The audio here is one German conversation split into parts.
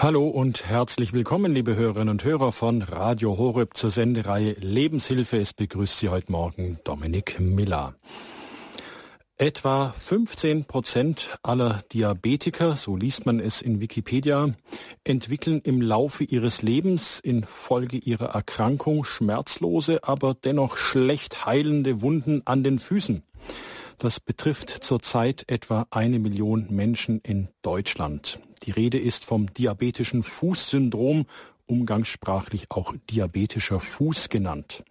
Hallo und herzlich willkommen, liebe Hörerinnen und Hörer von Radio Horeb zur Sendereihe Lebenshilfe. Es begrüßt Sie heute Morgen Dominik Miller. Etwa 15 Prozent aller Diabetiker, so liest man es in Wikipedia, entwickeln im Laufe ihres Lebens infolge ihrer Erkrankung schmerzlose, aber dennoch schlecht heilende Wunden an den Füßen. Das betrifft zurzeit etwa eine Million Menschen in Deutschland. Die Rede ist vom diabetischen Fußsyndrom, umgangssprachlich auch diabetischer Fuß genannt.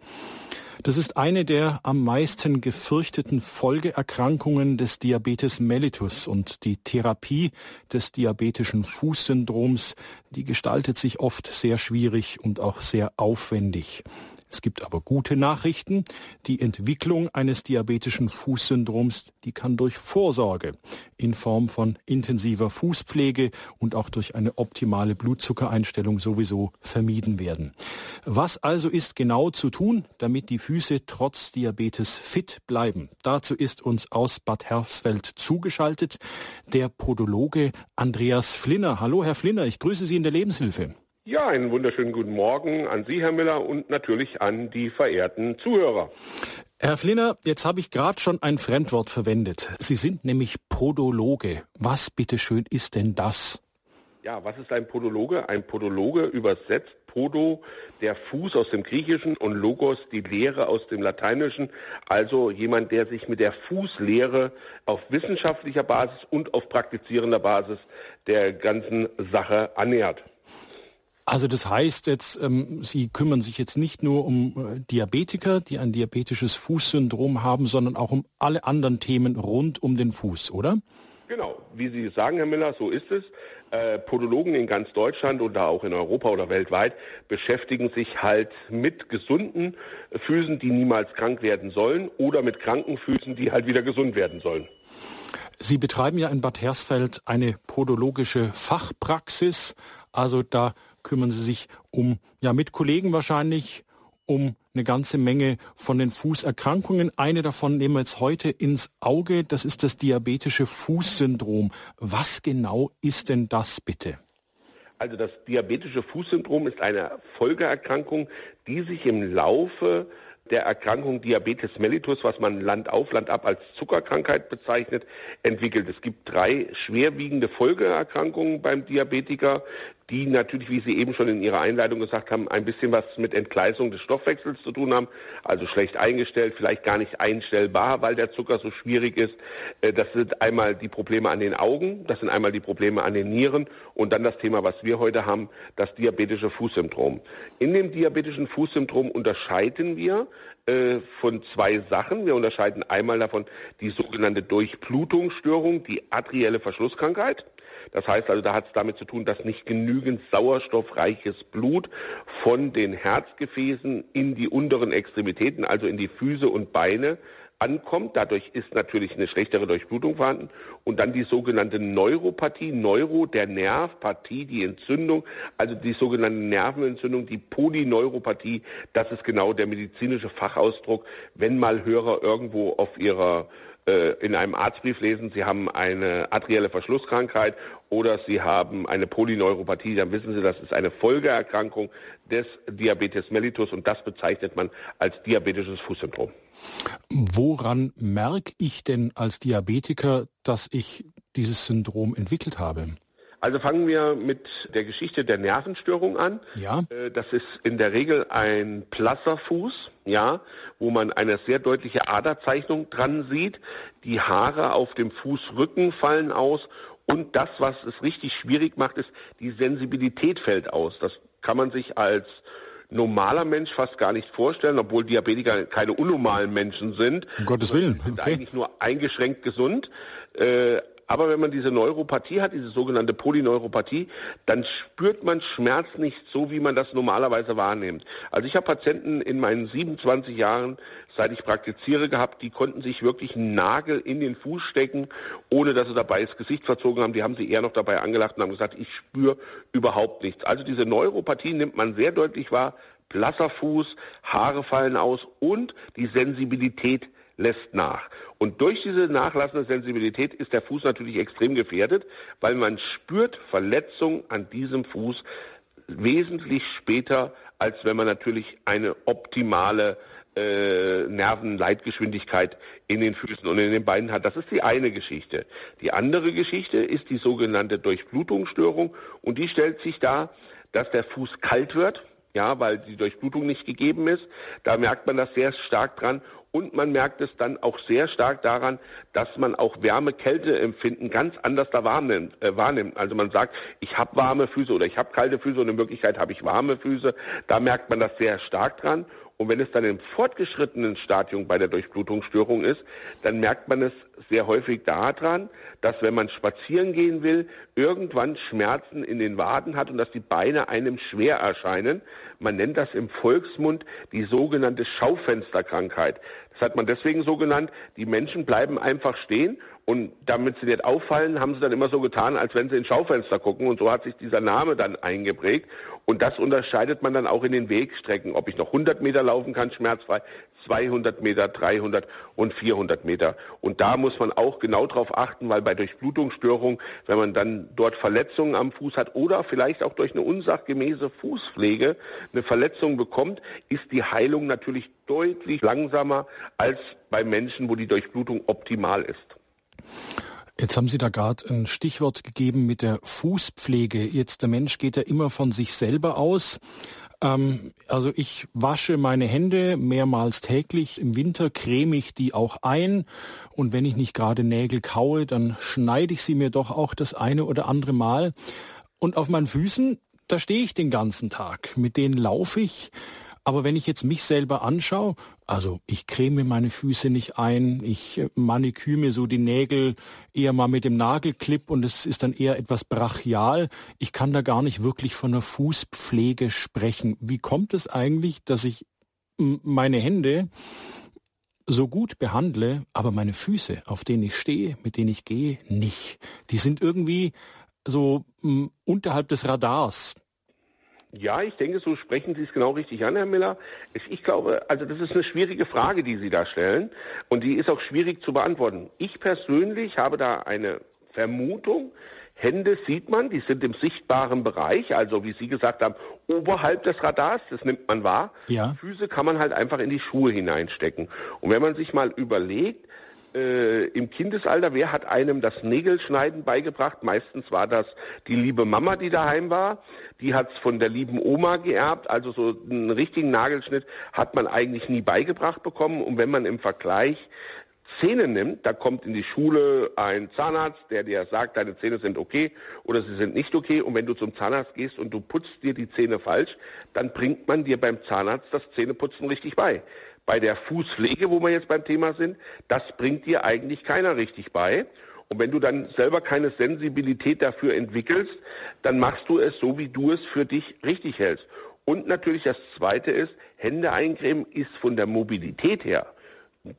Das ist eine der am meisten gefürchteten Folgeerkrankungen des Diabetes mellitus und die Therapie des diabetischen Fußsyndroms, die gestaltet sich oft sehr schwierig und auch sehr aufwendig. Es gibt aber gute Nachrichten. Die Entwicklung eines diabetischen Fußsyndroms, die kann durch Vorsorge in Form von intensiver Fußpflege und auch durch eine optimale Blutzuckereinstellung sowieso vermieden werden. Was also ist genau zu tun, damit die Füße trotz Diabetes fit bleiben? Dazu ist uns aus Bad Hersfeld zugeschaltet der Podologe Andreas Flinner. Hallo, Herr Flinner, ich grüße Sie in der Lebenshilfe. Ja, einen wunderschönen guten Morgen an Sie, Herr Miller, und natürlich an die verehrten Zuhörer. Herr Flinner, jetzt habe ich gerade schon ein Fremdwort verwendet. Sie sind nämlich Podologe. Was bitteschön ist denn das? Ja, was ist ein Podologe? Ein Podologe übersetzt Podo, der Fuß aus dem Griechischen und Logos, die Lehre aus dem Lateinischen. Also jemand, der sich mit der Fußlehre auf wissenschaftlicher Basis und auf praktizierender Basis der ganzen Sache annähert. Also das heißt jetzt, ähm, Sie kümmern sich jetzt nicht nur um äh, Diabetiker, die ein diabetisches Fußsyndrom haben, sondern auch um alle anderen Themen rund um den Fuß, oder? Genau, wie Sie sagen, Herr Miller, so ist es. Äh, Podologen in ganz Deutschland und da auch in Europa oder weltweit beschäftigen sich halt mit gesunden Füßen, die niemals krank werden sollen oder mit kranken Füßen, die halt wieder gesund werden sollen. Sie betreiben ja in Bad Hersfeld eine podologische Fachpraxis. Also da kümmern Sie sich um, ja, mit Kollegen wahrscheinlich, um eine ganze Menge von den Fußerkrankungen. Eine davon nehmen wir jetzt heute ins Auge. Das ist das diabetische Fußsyndrom. Was genau ist denn das bitte? Also das diabetische Fußsyndrom ist eine Folgeerkrankung, die sich im Laufe der Erkrankung Diabetes mellitus, was man Land auf, Land ab als Zuckerkrankheit bezeichnet, entwickelt. Es gibt drei schwerwiegende Folgeerkrankungen beim Diabetiker die natürlich, wie Sie eben schon in Ihrer Einleitung gesagt haben, ein bisschen was mit Entgleisung des Stoffwechsels zu tun haben. Also schlecht eingestellt, vielleicht gar nicht einstellbar, weil der Zucker so schwierig ist. Äh, das sind einmal die Probleme an den Augen, das sind einmal die Probleme an den Nieren und dann das Thema, was wir heute haben, das diabetische Fußsyndrom. In dem diabetischen Fußsyndrom unterscheiden wir äh, von zwei Sachen. Wir unterscheiden einmal davon die sogenannte Durchblutungsstörung, die arterielle Verschlusskrankheit. Das heißt also, da hat es damit zu tun, dass nicht genügend sauerstoffreiches Blut von den Herzgefäßen in die unteren Extremitäten, also in die Füße und Beine, ankommt. Dadurch ist natürlich eine schlechtere Durchblutung vorhanden. Und dann die sogenannte Neuropathie, Neuro, der Nerv, Pathie, die Entzündung, also die sogenannte Nervenentzündung, die Polyneuropathie, das ist genau der medizinische Fachausdruck, wenn mal Hörer irgendwo auf ihrer in einem Arztbrief lesen, Sie haben eine arterielle Verschlusskrankheit oder Sie haben eine Polyneuropathie, dann wissen Sie, das ist eine Folgeerkrankung des Diabetes mellitus und das bezeichnet man als diabetisches Fußsyndrom. Woran merke ich denn als Diabetiker, dass ich dieses Syndrom entwickelt habe? Also fangen wir mit der Geschichte der Nervenstörung an. Ja. Äh, das ist in der Regel ein Plasserfuß, ja, wo man eine sehr deutliche Aderzeichnung dran sieht. Die Haare auf dem Fußrücken fallen aus und das, was es richtig schwierig macht, ist, die Sensibilität fällt aus. Das kann man sich als normaler Mensch fast gar nicht vorstellen, obwohl Diabetiker keine unnormalen Menschen sind. Um Gottes Willen. Okay. Sind eigentlich nur eingeschränkt gesund. Äh, aber wenn man diese Neuropathie hat, diese sogenannte Polyneuropathie, dann spürt man Schmerz nicht so, wie man das normalerweise wahrnimmt. Also ich habe Patienten in meinen 27 Jahren, seit ich praktiziere, gehabt, die konnten sich wirklich einen Nagel in den Fuß stecken, ohne dass sie dabei das Gesicht verzogen haben. Die haben sie eher noch dabei angelacht und haben gesagt, ich spüre überhaupt nichts. Also diese Neuropathie nimmt man sehr deutlich wahr. Blasser Fuß, Haare fallen aus und die Sensibilität lässt nach. Und durch diese nachlassende Sensibilität ist der Fuß natürlich extrem gefährdet, weil man spürt Verletzungen an diesem Fuß wesentlich später, als wenn man natürlich eine optimale äh, Nervenleitgeschwindigkeit in den Füßen und in den Beinen hat. Das ist die eine Geschichte. Die andere Geschichte ist die sogenannte Durchblutungsstörung und die stellt sich dar, dass der Fuß kalt wird, ja, weil die Durchblutung nicht gegeben ist. Da merkt man das sehr stark dran und man merkt es dann auch sehr stark daran, dass man auch Wärme-Kälte-Empfinden ganz anders da wahrnimmt, äh, wahrnimmt. Also man sagt, ich habe warme Füße oder ich habe kalte Füße und in Wirklichkeit habe ich warme Füße. Da merkt man das sehr stark dran. Und wenn es dann im fortgeschrittenen Stadium bei der Durchblutungsstörung ist, dann merkt man es sehr häufig daran, dass wenn man spazieren gehen will, irgendwann Schmerzen in den Waden hat und dass die Beine einem schwer erscheinen. Man nennt das im Volksmund die sogenannte Schaufensterkrankheit. Das hat man deswegen so genannt, die Menschen bleiben einfach stehen und damit sie nicht auffallen, haben sie dann immer so getan, als wenn sie ins Schaufenster gucken. Und so hat sich dieser Name dann eingeprägt. Und das unterscheidet man dann auch in den Wegstrecken, ob ich noch 100 Meter laufen kann, schmerzfrei, 200 Meter, 300 und 400 Meter. Und da muss man auch genau darauf achten, weil bei Durchblutungsstörungen, wenn man dann dort Verletzungen am Fuß hat oder vielleicht auch durch eine unsachgemäße Fußpflege eine Verletzung bekommt, ist die Heilung natürlich deutlich langsamer als bei Menschen, wo die Durchblutung optimal ist. Jetzt haben Sie da gerade ein Stichwort gegeben mit der Fußpflege. Jetzt der Mensch geht ja immer von sich selber aus. Ähm, also ich wasche meine Hände mehrmals täglich. Im Winter creme ich die auch ein. Und wenn ich nicht gerade Nägel kaue, dann schneide ich sie mir doch auch das eine oder andere Mal. Und auf meinen Füßen, da stehe ich den ganzen Tag. Mit denen laufe ich. Aber wenn ich jetzt mich selber anschaue, also ich creme meine Füße nicht ein, ich maniküre mir so die Nägel eher mal mit dem Nagelclip und es ist dann eher etwas brachial. Ich kann da gar nicht wirklich von einer Fußpflege sprechen. Wie kommt es eigentlich, dass ich meine Hände so gut behandle, aber meine Füße, auf denen ich stehe, mit denen ich gehe, nicht. Die sind irgendwie so unterhalb des Radars. Ja, ich denke, so sprechen Sie es genau richtig an, Herr Miller. Ich glaube, also das ist eine schwierige Frage, die Sie da stellen und die ist auch schwierig zu beantworten. Ich persönlich habe da eine Vermutung. Hände sieht man, die sind im sichtbaren Bereich, also wie Sie gesagt haben, oberhalb des Radars, das nimmt man wahr. Ja. Füße kann man halt einfach in die Schuhe hineinstecken. Und wenn man sich mal überlegt, äh, im Kindesalter, wer hat einem das Nägelschneiden beigebracht? Meistens war das die liebe Mama, die daheim war. Die hat es von der lieben Oma geerbt. Also so einen richtigen Nagelschnitt hat man eigentlich nie beigebracht bekommen. Und wenn man im Vergleich Zähne nimmt, da kommt in die Schule ein Zahnarzt, der dir sagt, deine Zähne sind okay oder sie sind nicht okay. Und wenn du zum Zahnarzt gehst und du putzt dir die Zähne falsch, dann bringt man dir beim Zahnarzt das Zähneputzen richtig bei bei der Fußpflege, wo wir jetzt beim Thema sind, das bringt dir eigentlich keiner richtig bei. Und wenn du dann selber keine Sensibilität dafür entwickelst, dann machst du es so, wie du es für dich richtig hältst. Und natürlich das Zweite ist, Hände eincremen ist von der Mobilität her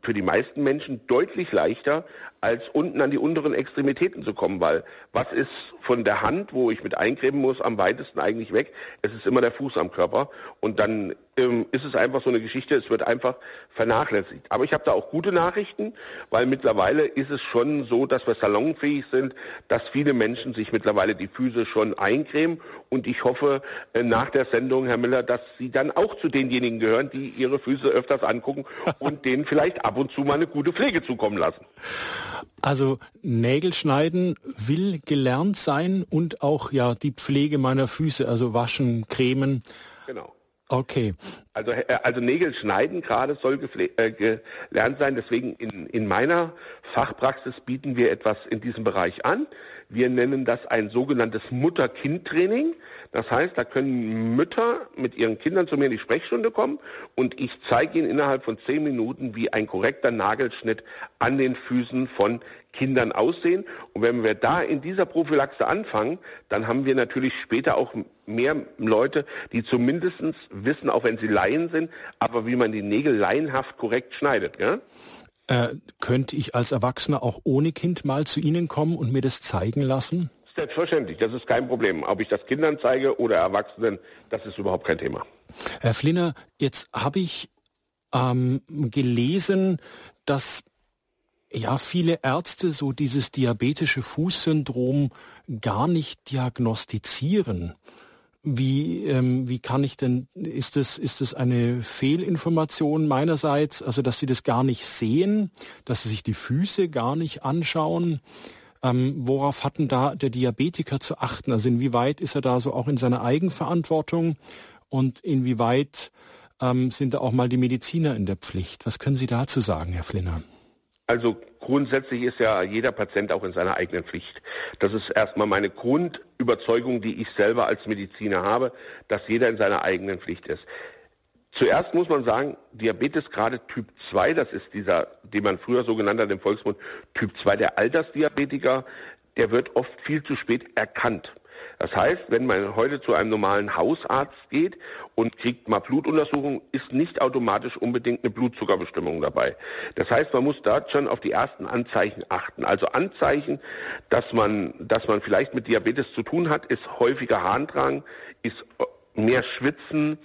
für die meisten Menschen deutlich leichter, als unten an die unteren Extremitäten zu kommen, weil was ist von der Hand, wo ich mit eincremen muss, am weitesten eigentlich weg? Es ist immer der Fuß am Körper und dann ähm, ist es einfach so eine Geschichte, es wird einfach vernachlässigt. Aber ich habe da auch gute Nachrichten, weil mittlerweile ist es schon so, dass wir salonfähig sind, dass viele Menschen sich mittlerweile die Füße schon eincremen und ich hoffe äh, nach der Sendung, Herr Miller, dass Sie dann auch zu denjenigen gehören, die ihre Füße öfters angucken und denen vielleicht ab und zu mal eine gute Pflege zukommen lassen. Also Nägel schneiden will gelernt sein und auch ja die Pflege meiner Füße, also waschen, cremen. Genau. Okay. Also, äh, also Nägel schneiden gerade soll äh, gelernt sein. Deswegen in, in meiner Fachpraxis bieten wir etwas in diesem Bereich an. Wir nennen das ein sogenanntes Mutter-Kind-Training. Das heißt, da können Mütter mit ihren Kindern zu mir in die Sprechstunde kommen und ich zeige ihnen innerhalb von zehn Minuten, wie ein korrekter Nagelschnitt an den Füßen von Kindern aussehen. Und wenn wir da in dieser Prophylaxe anfangen, dann haben wir natürlich später auch mehr Leute, die zumindest wissen, auch wenn sie Laien sind, aber wie man die Nägel laienhaft korrekt schneidet. Ja? Äh, könnte ich als Erwachsener auch ohne Kind mal zu Ihnen kommen und mir das zeigen lassen? Selbstverständlich, das ist kein Problem. Ob ich das Kindern zeige oder Erwachsenen, das ist überhaupt kein Thema. Herr Flinner, jetzt habe ich ähm, gelesen, dass ja viele Ärzte so dieses diabetische Fußsyndrom gar nicht diagnostizieren. Wie, ähm, wie kann ich denn, ist es, ist es eine Fehlinformation meinerseits, also dass Sie das gar nicht sehen, dass Sie sich die Füße gar nicht anschauen? Ähm, worauf hat denn da der Diabetiker zu achten? Also inwieweit ist er da so auch in seiner Eigenverantwortung und inwieweit ähm, sind da auch mal die Mediziner in der Pflicht? Was können Sie dazu sagen, Herr Flinner? Also grundsätzlich ist ja jeder Patient auch in seiner eigenen Pflicht. Das ist erstmal meine Grundüberzeugung, die ich selber als Mediziner habe, dass jeder in seiner eigenen Pflicht ist. Zuerst muss man sagen, Diabetes gerade Typ 2, das ist dieser, den man früher so genannt hat im Volksmund, Typ 2 der Altersdiabetiker, der wird oft viel zu spät erkannt. Das heißt, wenn man heute zu einem normalen Hausarzt geht und kriegt mal Blutuntersuchung, ist nicht automatisch unbedingt eine Blutzuckerbestimmung dabei. Das heißt, man muss dort schon auf die ersten Anzeichen achten. Also Anzeichen, dass man, dass man vielleicht mit Diabetes zu tun hat, ist häufiger Harndrang, ist mehr Schwitzen,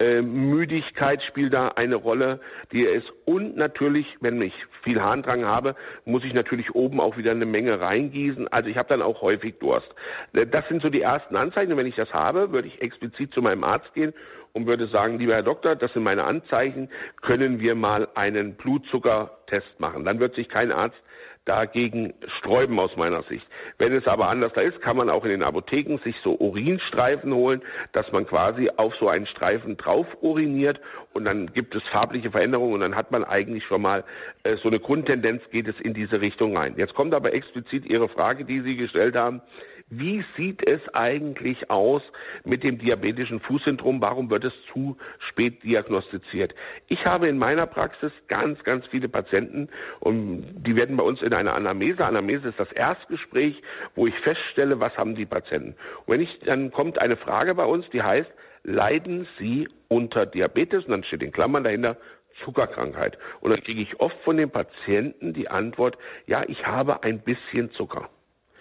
äh, Müdigkeit spielt da eine Rolle, die ist. Und natürlich, wenn ich viel Harndrang habe, muss ich natürlich oben auch wieder eine Menge reingießen. Also ich habe dann auch häufig Durst. Äh, das sind so die ersten Anzeichen. Und wenn ich das habe, würde ich explizit zu meinem Arzt gehen und würde sagen, lieber Herr Doktor, das sind meine Anzeichen, können wir mal einen Blutzuckertest machen. Dann wird sich kein Arzt dagegen sträuben aus meiner Sicht. Wenn es aber anders da ist, kann man auch in den Apotheken sich so Urinstreifen holen, dass man quasi auf so einen Streifen drauf uriniert und dann gibt es farbliche Veränderungen und dann hat man eigentlich schon mal äh, so eine Grundtendenz, geht es in diese Richtung rein. Jetzt kommt aber explizit Ihre Frage, die Sie gestellt haben. Wie sieht es eigentlich aus mit dem diabetischen Fußsyndrom? Warum wird es zu spät diagnostiziert? Ich habe in meiner Praxis ganz, ganz viele Patienten und die werden bei uns in einer Anamnese. Anamnese ist das Erstgespräch, wo ich feststelle, was haben die Patienten. Und wenn ich, dann kommt eine Frage bei uns, die heißt, leiden Sie unter Diabetes? Und dann steht in Klammern dahinter Zuckerkrankheit. Und dann kriege ich oft von den Patienten die Antwort, ja, ich habe ein bisschen Zucker.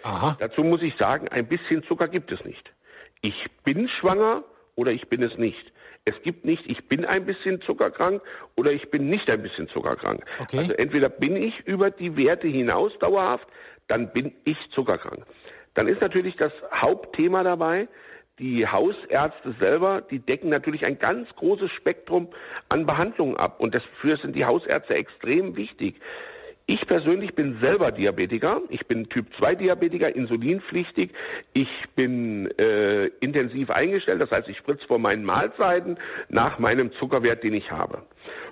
Aha. Dazu muss ich sagen, ein bisschen Zucker gibt es nicht. Ich bin schwanger oder ich bin es nicht. Es gibt nicht, ich bin ein bisschen zuckerkrank oder ich bin nicht ein bisschen zuckerkrank. Okay. Also entweder bin ich über die Werte hinaus dauerhaft, dann bin ich zuckerkrank. Dann ist natürlich das Hauptthema dabei, die Hausärzte selber, die decken natürlich ein ganz großes Spektrum an Behandlungen ab. Und dafür sind die Hausärzte extrem wichtig. Ich persönlich bin selber Diabetiker. Ich bin Typ 2 Diabetiker, insulinpflichtig. Ich bin äh, intensiv eingestellt, das heißt, ich spritze vor meinen Mahlzeiten nach meinem Zuckerwert, den ich habe.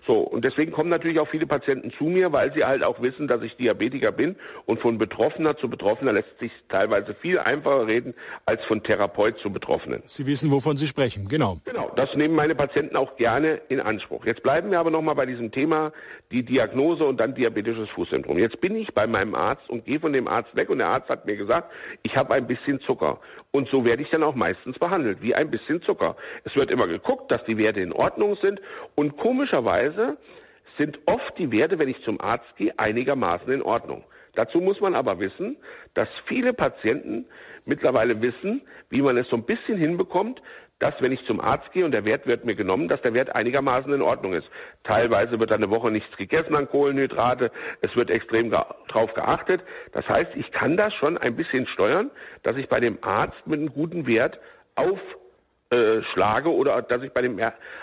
So, und deswegen kommen natürlich auch viele Patienten zu mir, weil sie halt auch wissen, dass ich Diabetiker bin. Und von Betroffener zu Betroffener lässt sich teilweise viel einfacher reden als von Therapeut zu Betroffenen. Sie wissen, wovon Sie sprechen, genau. Genau, das nehmen meine Patienten auch gerne in Anspruch. Jetzt bleiben wir aber nochmal bei diesem Thema, die Diagnose und dann diabetisches Fußsyndrom. Jetzt bin ich bei meinem Arzt und gehe von dem Arzt weg und der Arzt hat mir gesagt, ich habe ein bisschen Zucker. Und so werde ich dann auch meistens behandelt, wie ein bisschen Zucker. Es wird immer geguckt, dass die Werte in Ordnung sind und komischerweise sind oft die Werte, wenn ich zum Arzt gehe, einigermaßen in Ordnung. Dazu muss man aber wissen, dass viele Patienten mittlerweile wissen, wie man es so ein bisschen hinbekommt, dass wenn ich zum Arzt gehe und der Wert wird mir genommen, dass der Wert einigermaßen in Ordnung ist. Teilweise wird eine Woche nichts gegessen an Kohlenhydrate, es wird extrem darauf geachtet. Das heißt, ich kann das schon ein bisschen steuern, dass ich bei dem Arzt mit einem guten Wert auf äh, schlage oder dass ich bei dem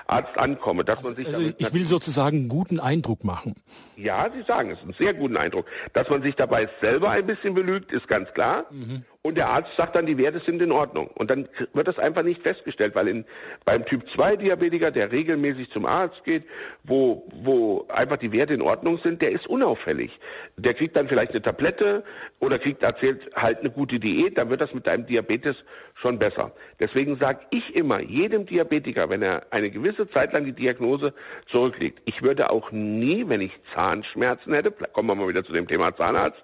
Arzt ankomme, dass man sich also ich will sozusagen einen guten Eindruck machen. Ja, Sie sagen es, einen sehr guten Eindruck. Dass man sich dabei selber ein bisschen belügt, ist ganz klar. Mhm. Und der Arzt sagt dann, die Werte sind in Ordnung. Und dann wird das einfach nicht festgestellt, weil in, beim Typ 2 Diabetiker, der regelmäßig zum Arzt geht, wo, wo einfach die Werte in Ordnung sind, der ist unauffällig. Der kriegt dann vielleicht eine Tablette oder kriegt erzählt halt eine gute Diät, dann wird das mit deinem Diabetes schon besser. Deswegen sage ich immer jedem Diabetiker, wenn er eine gewisse Zeit lang die Diagnose zurücklegt, ich würde auch nie, wenn ich Zahnschmerzen hätte, kommen wir mal wieder zu dem Thema Zahnarzt,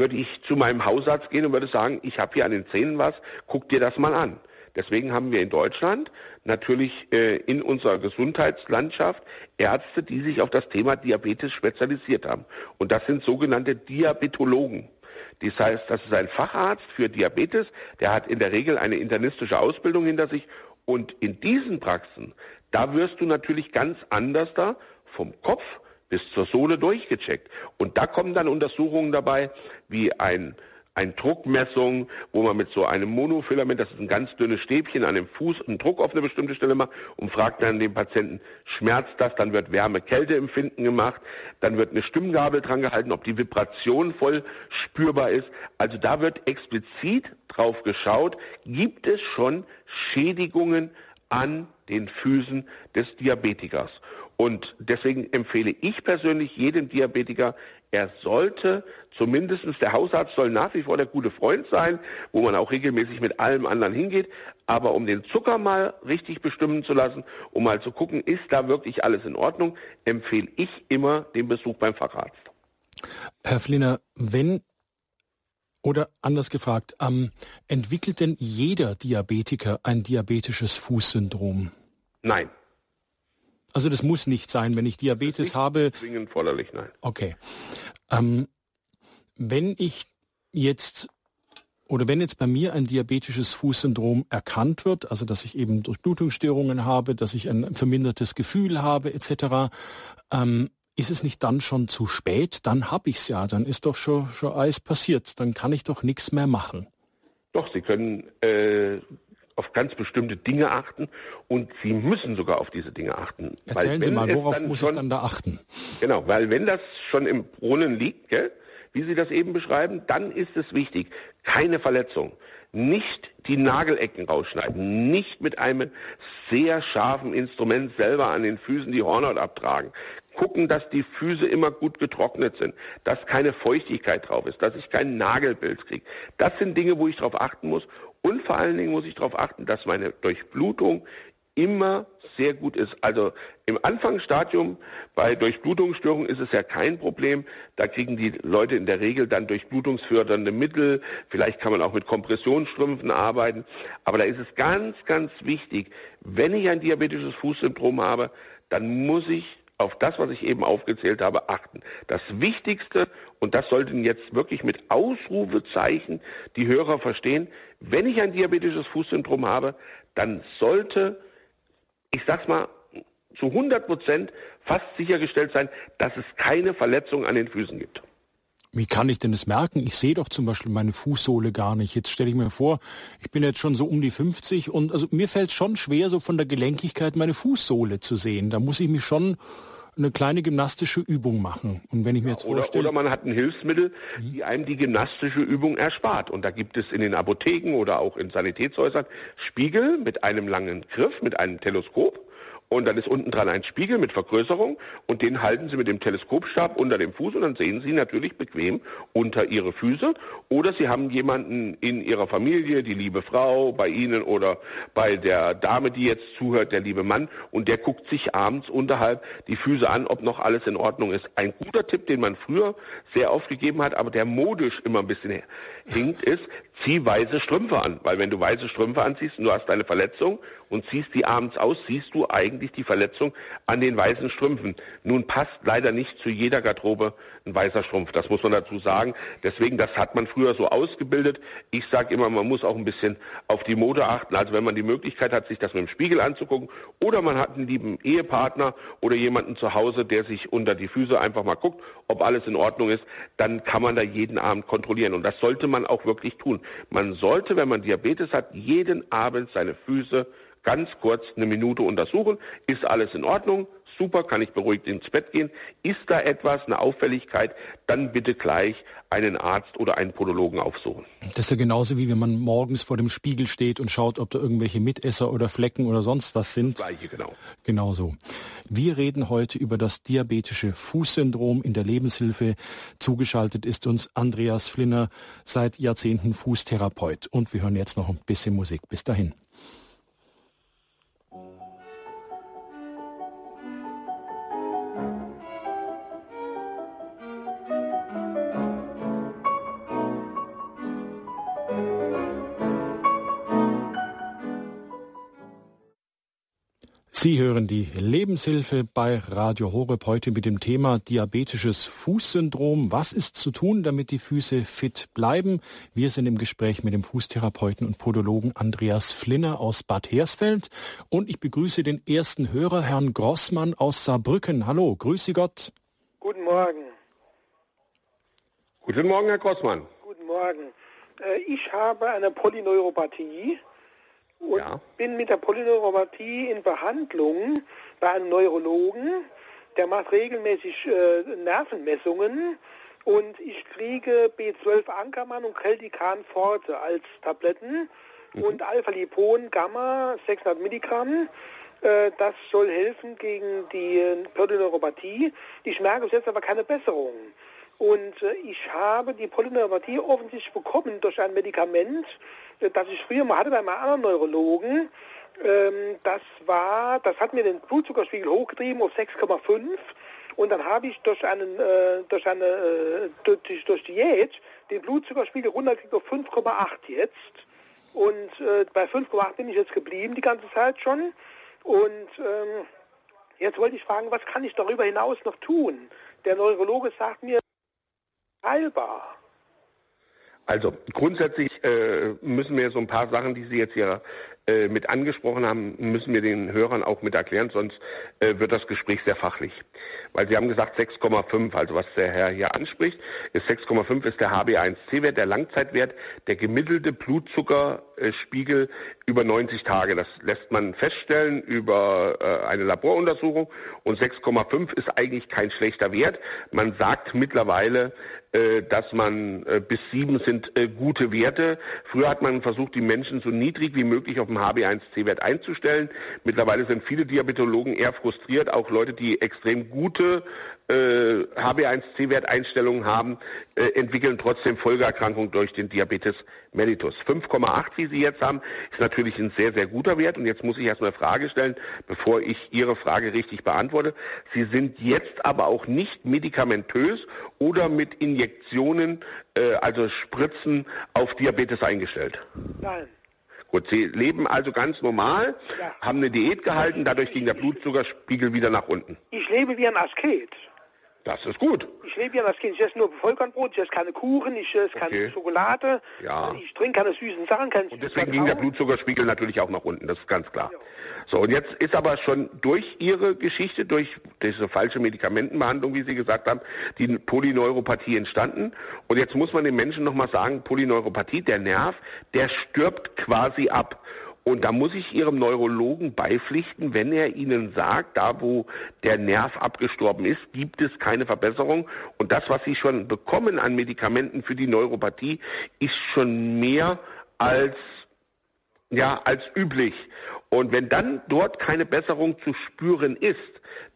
würde ich zu meinem Hausarzt gehen und würde sagen, ich habe hier an den Zähnen was, guck dir das mal an. Deswegen haben wir in Deutschland natürlich äh, in unserer Gesundheitslandschaft Ärzte, die sich auf das Thema Diabetes spezialisiert haben. Und das sind sogenannte Diabetologen. Das heißt, das ist ein Facharzt für Diabetes, der hat in der Regel eine internistische Ausbildung hinter sich. Und in diesen Praxen, da wirst du natürlich ganz anders da vom Kopf bis zur Sohle durchgecheckt. Und da kommen dann Untersuchungen dabei, wie ein eine Druckmessung, wo man mit so einem Monofilament, das ist ein ganz dünnes Stäbchen, an dem Fuß einen Druck auf eine bestimmte Stelle macht und fragt dann den Patienten, schmerzt das? Dann wird Wärme-Kälte-Empfinden gemacht, dann wird eine Stimmgabel dran gehalten, ob die Vibration voll spürbar ist. Also da wird explizit drauf geschaut, gibt es schon Schädigungen an den Füßen des Diabetikers. Und deswegen empfehle ich persönlich jedem Diabetiker, er sollte zumindest, der Hausarzt soll nach wie vor der gute Freund sein, wo man auch regelmäßig mit allem anderen hingeht. Aber um den Zucker mal richtig bestimmen zu lassen, um mal zu gucken, ist da wirklich alles in Ordnung, empfehle ich immer den Besuch beim Facharzt. Herr Flinner, wenn oder anders gefragt, ähm, entwickelt denn jeder Diabetiker ein diabetisches Fußsyndrom? Nein. Also das muss nicht sein, wenn ich Diabetes nicht habe. Zwingend forderlich, nein. Okay. Ähm, wenn ich jetzt oder wenn jetzt bei mir ein diabetisches Fußsyndrom erkannt wird, also dass ich eben Durchblutungsstörungen habe, dass ich ein vermindertes Gefühl habe etc., ähm, ist es nicht dann schon zu spät? Dann habe ich es ja, dann ist doch schon, schon alles passiert, dann kann ich doch nichts mehr machen. Doch, Sie können äh, auf ganz bestimmte Dinge achten und Sie müssen sogar auf diese Dinge achten. Erzählen Sie mal, worauf muss schon, ich dann da achten? Genau, weil wenn das schon im Brunnen liegt, gell, wie Sie das eben beschreiben, dann ist es wichtig, keine Verletzung, nicht die Nagelecken rausschneiden, nicht mit einem sehr scharfen Instrument selber an den Füßen die Hornhaut abtragen, gucken, dass die Füße immer gut getrocknet sind, dass keine Feuchtigkeit drauf ist, dass ich keinen Nagelpilz kriege. Das sind Dinge, wo ich darauf achten muss und vor allen Dingen muss ich darauf achten, dass meine Durchblutung immer sehr gut ist. Also im Anfangsstadium bei Durchblutungsstörungen ist es ja kein Problem. Da kriegen die Leute in der Regel dann durchblutungsfördernde Mittel. Vielleicht kann man auch mit Kompressionsstrümpfen arbeiten. Aber da ist es ganz, ganz wichtig, wenn ich ein diabetisches Fußsyndrom habe, dann muss ich auf das, was ich eben aufgezählt habe, achten. Das Wichtigste, und das sollten jetzt wirklich mit Ausrufezeichen die Hörer verstehen, wenn ich ein diabetisches Fußsyndrom habe, dann sollte, ich sag's mal, zu 100 Prozent fast sichergestellt sein, dass es keine Verletzung an den Füßen gibt. Wie kann ich denn das merken? Ich sehe doch zum Beispiel meine Fußsohle gar nicht. Jetzt stelle ich mir vor, ich bin jetzt schon so um die 50 und also mir fällt schon schwer, so von der Gelenkigkeit meine Fußsohle zu sehen. Da muss ich mich schon eine kleine gymnastische Übung machen. Und wenn ich mir jetzt oder, vorstelle... Oder man hat ein Hilfsmittel, mhm. die einem die gymnastische Übung erspart. Und da gibt es in den Apotheken oder auch in Sanitätshäusern Spiegel mit einem langen Griff, mit einem Teleskop und dann ist unten dran ein Spiegel mit Vergrößerung und den halten Sie mit dem Teleskopstab unter dem Fuß und dann sehen Sie natürlich bequem unter Ihre Füße. Oder Sie haben jemanden in Ihrer Familie, die liebe Frau, bei Ihnen oder bei der Dame, die jetzt zuhört, der liebe Mann und der guckt sich abends unterhalb die Füße an, ob noch alles in Ordnung ist. Ein guter Tipp, den man früher sehr oft gegeben hat, aber der modisch immer ein bisschen hinkt, ist, zieh weiße Strümpfe an. Weil wenn du weiße Strümpfe anziehst und du hast eine Verletzung und ziehst die abends aus, siehst du eigentlich die Verletzung an den weißen Strümpfen. Nun passt leider nicht zu jeder Garderobe ein weißer Strumpf. Das muss man dazu sagen. Deswegen, das hat man früher so ausgebildet. Ich sage immer, man muss auch ein bisschen auf die Mode achten. Also wenn man die Möglichkeit hat, sich das mit dem Spiegel anzugucken oder man hat einen lieben Ehepartner oder jemanden zu Hause, der sich unter die Füße einfach mal guckt, ob alles in Ordnung ist, dann kann man da jeden Abend kontrollieren. Und das sollte man auch wirklich tun. Man sollte, wenn man Diabetes hat, jeden Abend seine Füße ganz kurz eine Minute untersuchen. Ist alles in Ordnung? Super, kann ich beruhigt ins Bett gehen. Ist da etwas, eine Auffälligkeit, dann bitte gleich einen Arzt oder einen Podologen aufsuchen. Das ist ja genauso wie wenn man morgens vor dem Spiegel steht und schaut, ob da irgendwelche Mitesser oder Flecken oder sonst was sind. Das gleiche, genau. Genauso. Wir reden heute über das diabetische Fußsyndrom in der Lebenshilfe. Zugeschaltet ist uns Andreas Flinner, seit Jahrzehnten Fußtherapeut. Und wir hören jetzt noch ein bisschen Musik. Bis dahin. Sie hören die Lebenshilfe bei Radio Horeb heute mit dem Thema diabetisches Fußsyndrom. Was ist zu tun, damit die Füße fit bleiben? Wir sind im Gespräch mit dem Fußtherapeuten und Podologen Andreas Flinner aus Bad Hersfeld und ich begrüße den ersten Hörer, Herrn Grossmann aus Saarbrücken. Hallo, grüße Gott. Guten Morgen. Guten Morgen, Herr Grossmann. Guten Morgen. Äh, ich habe eine Polyneuropathie und Ja. bin mit der Polyneuropathie in Behandlung bei einem Neurologen. Der macht regelmäßig äh, Nervenmessungen und ich kriege B12 Ankermann und Keltikan Forte als Tabletten und Alpha-Lipon Gamma 600 Milligramm. Äh, Das soll helfen gegen die äh, Polyneuropathie. Ich merke bis jetzt aber keine Besserung. Und äh, ich habe die Polyneuropathie offensichtlich bekommen durch ein Medikament, äh, das ich früher mal hatte bei einem anderen Neurologen. Ähm, das war, das hat mir den Blutzuckerspiegel hochgetrieben auf 6,5 und dann habe ich durch einen, äh, durch eine, äh, durch, durch Diät den Blutzuckerspiegel runtergekriegt auf 5,8 jetzt. Und äh, bei 5,8 bin ich jetzt geblieben die ganze Zeit schon. Und ähm, jetzt wollte ich fragen, was kann ich darüber hinaus noch tun? Der Neurologe sagt mir, heilbar. Also grundsätzlich äh, müssen wir so ein paar Sachen, die Sie jetzt hier äh, mit angesprochen haben, müssen wir den Hörern auch mit erklären, sonst äh, wird das Gespräch sehr fachlich. Weil Sie haben gesagt 6,5, also was der Herr hier anspricht, ist 6,5 ist der HB1C-Wert, der Langzeitwert, der gemittelte Blutzuckerspiegel über 90 Tage. Das lässt man feststellen über äh, eine Laboruntersuchung und 6,5 ist eigentlich kein schlechter Wert. Man sagt mittlerweile, dass man äh, bis sieben sind äh, gute Werte. Früher hat man versucht, die Menschen so niedrig wie möglich auf dem HB1C-Wert einzustellen. Mittlerweile sind viele Diabetologen eher frustriert, auch Leute, die extrem gute äh, HB1C-Werteinstellungen haben, äh, entwickeln trotzdem Folgeerkrankungen durch den Diabetes mellitus. 5,8, wie Sie jetzt haben, ist natürlich ein sehr, sehr guter Wert. Und jetzt muss ich erstmal eine Frage stellen, bevor ich Ihre Frage richtig beantworte. Sie sind jetzt aber auch nicht medikamentös oder mit Injektionen, äh, also Spritzen, auf Diabetes eingestellt. Nein. Gut, Sie leben also ganz normal, Ja. haben eine Diät gehalten, dadurch ging der Blutzuckerspiegel wieder nach unten. Ich lebe wie ein Asket. Das ist gut. Ich lebe wie ein Asket. Ich esse nur Vollkornbrot, ich esse keine Kuchen, ich esse keine Okay. Schokolade, Ja. ich trinke keine süßen Sachen, kein Und deswegen ging der Blutzuckerspiegel natürlich auch nach unten, das ist ganz klar. So, und jetzt ist aber schon durch Ihre Geschichte, durch diese falsche Medikamentenbehandlung, wie Sie gesagt haben, die Polyneuropathie entstanden. Und jetzt muss man den Menschen nochmal sagen, Polyneuropathie, der Nerv, der stirbt quasi ab. Und da muss ich Ihrem Neurologen beipflichten, wenn er Ihnen sagt, da wo der Nerv abgestorben ist, gibt es keine Verbesserung. Und das, was Sie schon bekommen an Medikamenten für die Neuropathie, ist schon mehr als ja, als üblich. Und wenn dann dort keine Besserung zu spüren ist,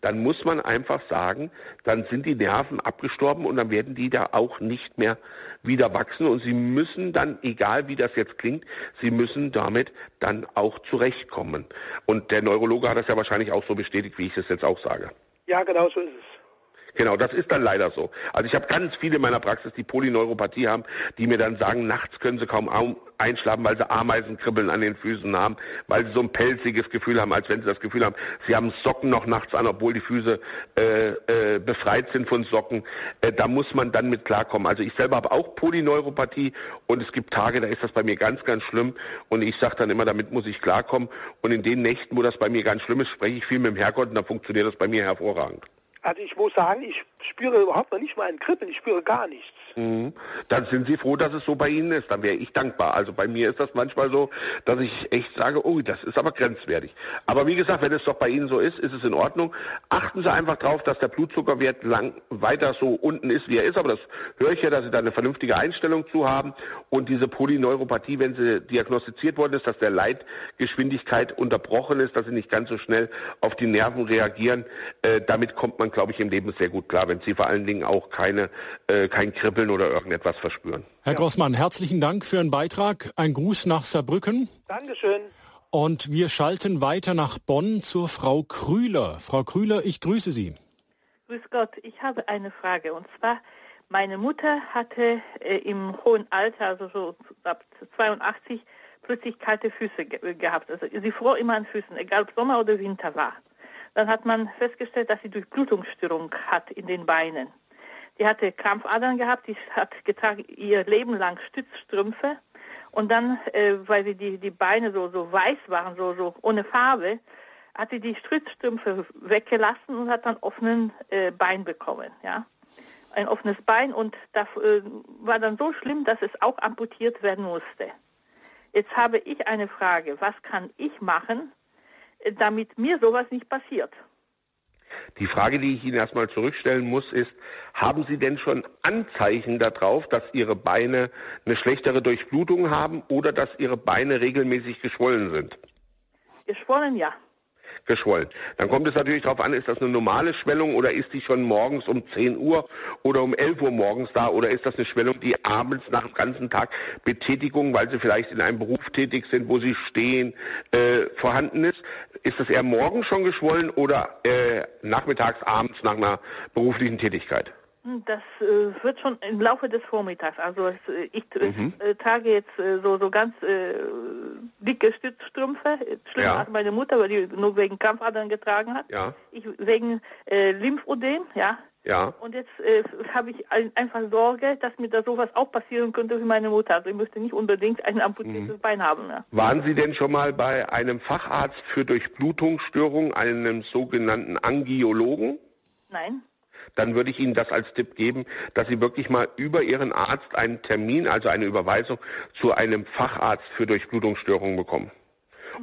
dann muss man einfach sagen, dann sind die Nerven abgestorben und dann werden die da auch nicht mehr wieder wachsen und sie müssen dann, egal wie das jetzt klingt, sie müssen damit dann auch zurechtkommen. Und der Neurologe hat das ja wahrscheinlich auch so bestätigt, wie ich es jetzt auch sage. Ja, genau so ist es. Genau, das ist dann leider so. Also ich habe ganz viele in meiner Praxis, die Polyneuropathie haben, die mir dann sagen, nachts können sie kaum au- einschlafen, weil sie Ameisenkribbeln an den Füßen haben, weil sie so ein pelziges Gefühl haben, als wenn sie das Gefühl haben, sie haben Socken noch nachts an, obwohl die Füße äh, äh, befreit sind von Socken. Äh, da muss man dann mit klarkommen. Also ich selber habe auch Polyneuropathie und es gibt Tage, da ist das bei mir ganz, ganz schlimm und ich sage dann immer, damit muss ich klarkommen. Und in den Nächten, wo das bei mir ganz schlimm ist, spreche ich viel mit dem Herrgott und dann funktioniert das bei mir hervorragend. Also ich muss sagen, ich spüre überhaupt noch nicht mal ein Kribbeln, ich spüre gar nichts. Mhm. Dann sind Sie froh, dass es so bei Ihnen ist. Dann wäre ich dankbar. Also bei mir ist das manchmal so, dass ich echt sage, oh, das ist aber grenzwertig. Aber wie gesagt, wenn es doch bei Ihnen so ist, ist es in Ordnung. Achten Sie einfach darauf, dass der Blutzuckerwert lang weiter so unten ist, wie er ist. Aber das höre ich ja, dass Sie da eine vernünftige Einstellung zu haben. Und diese Polyneuropathie, wenn sie diagnostiziert worden ist, dass der Leitgeschwindigkeit unterbrochen ist, dass sie nicht ganz so schnell auf die Nerven reagieren, äh, damit kommt man, glaube ich, im Leben sehr gut klar, wenn Sie vor allen Dingen auch keine, äh, kein Kribbeln oder irgendetwas verspüren. Herr Grossmann, herzlichen Dank für Ihren Beitrag. Ein Gruß nach Saarbrücken. Dankeschön. Und wir schalten weiter nach Bonn zur Frau Krüler. Frau Krüler, ich grüße Sie. Grüß Gott, ich habe eine Frage. Und zwar, meine Mutter hatte äh, im hohen Alter, also so ab 82, plötzlich kalte Füße ge gehabt. Also sie fror immer an Füßen, egal ob Sommer oder Winter war. Dann hat man festgestellt, dass sie Durchblutungsstörung hat in den Beinen. Die hatte Krampfadern gehabt, die hat getragen ihr Leben lang Stützstrümpfe. Und dann, äh, weil sie die, die Beine so, so weiß waren, so, so ohne Farbe, hat sie die Stritzstrümpfe weggelassen und hat dann offenen äh, Bein bekommen, ja. Ein offenes Bein und das äh, war dann so schlimm, dass es auch amputiert werden musste. Jetzt habe ich eine Frage. Was kann ich machen, damit mir sowas nicht passiert? Die Frage, die ich Ihnen erstmal zurückstellen muss, ist, haben Sie denn schon Anzeichen darauf, dass Ihre Beine eine schlechtere Durchblutung haben oder dass Ihre Beine regelmäßig geschwollen sind? Geschwollen, ja geschwollen. Dann kommt es natürlich darauf an, ist das eine normale Schwellung oder ist die schon morgens um 10 Uhr oder um 11 Uhr morgens da oder ist das eine Schwellung, die abends nach dem ganzen Tag Betätigung, weil sie vielleicht in einem Beruf tätig sind, wo sie stehen, äh, vorhanden ist? Ist das eher morgens schon geschwollen oder äh, nachmittags, abends nach einer beruflichen Tätigkeit? Das äh, wird schon im Laufe des Vormittags. Also es, äh, ich mhm. äh, trage jetzt äh, so so ganz äh, dicke Stützstrümpfe, schlimmer ja. als meine Mutter, weil die nur wegen Krampfadern getragen hat. Ja. Ich wegen äh, Lymphödem, ja. Ja. Und jetzt habe ich ein, einfach Sorge, dass mir da sowas auch passieren könnte wie meine Mutter. Also ich müsste nicht unbedingt ein amputiertes mhm. Bein haben. Ja. Waren Sie denn schon mal bei einem Facharzt für Durchblutungsstörungen, einem sogenannten Angiologen? Nein dann würde ich Ihnen das als Tipp geben, dass Sie wirklich mal über Ihren Arzt einen Termin, also eine Überweisung zu einem Facharzt für Durchblutungsstörungen bekommen.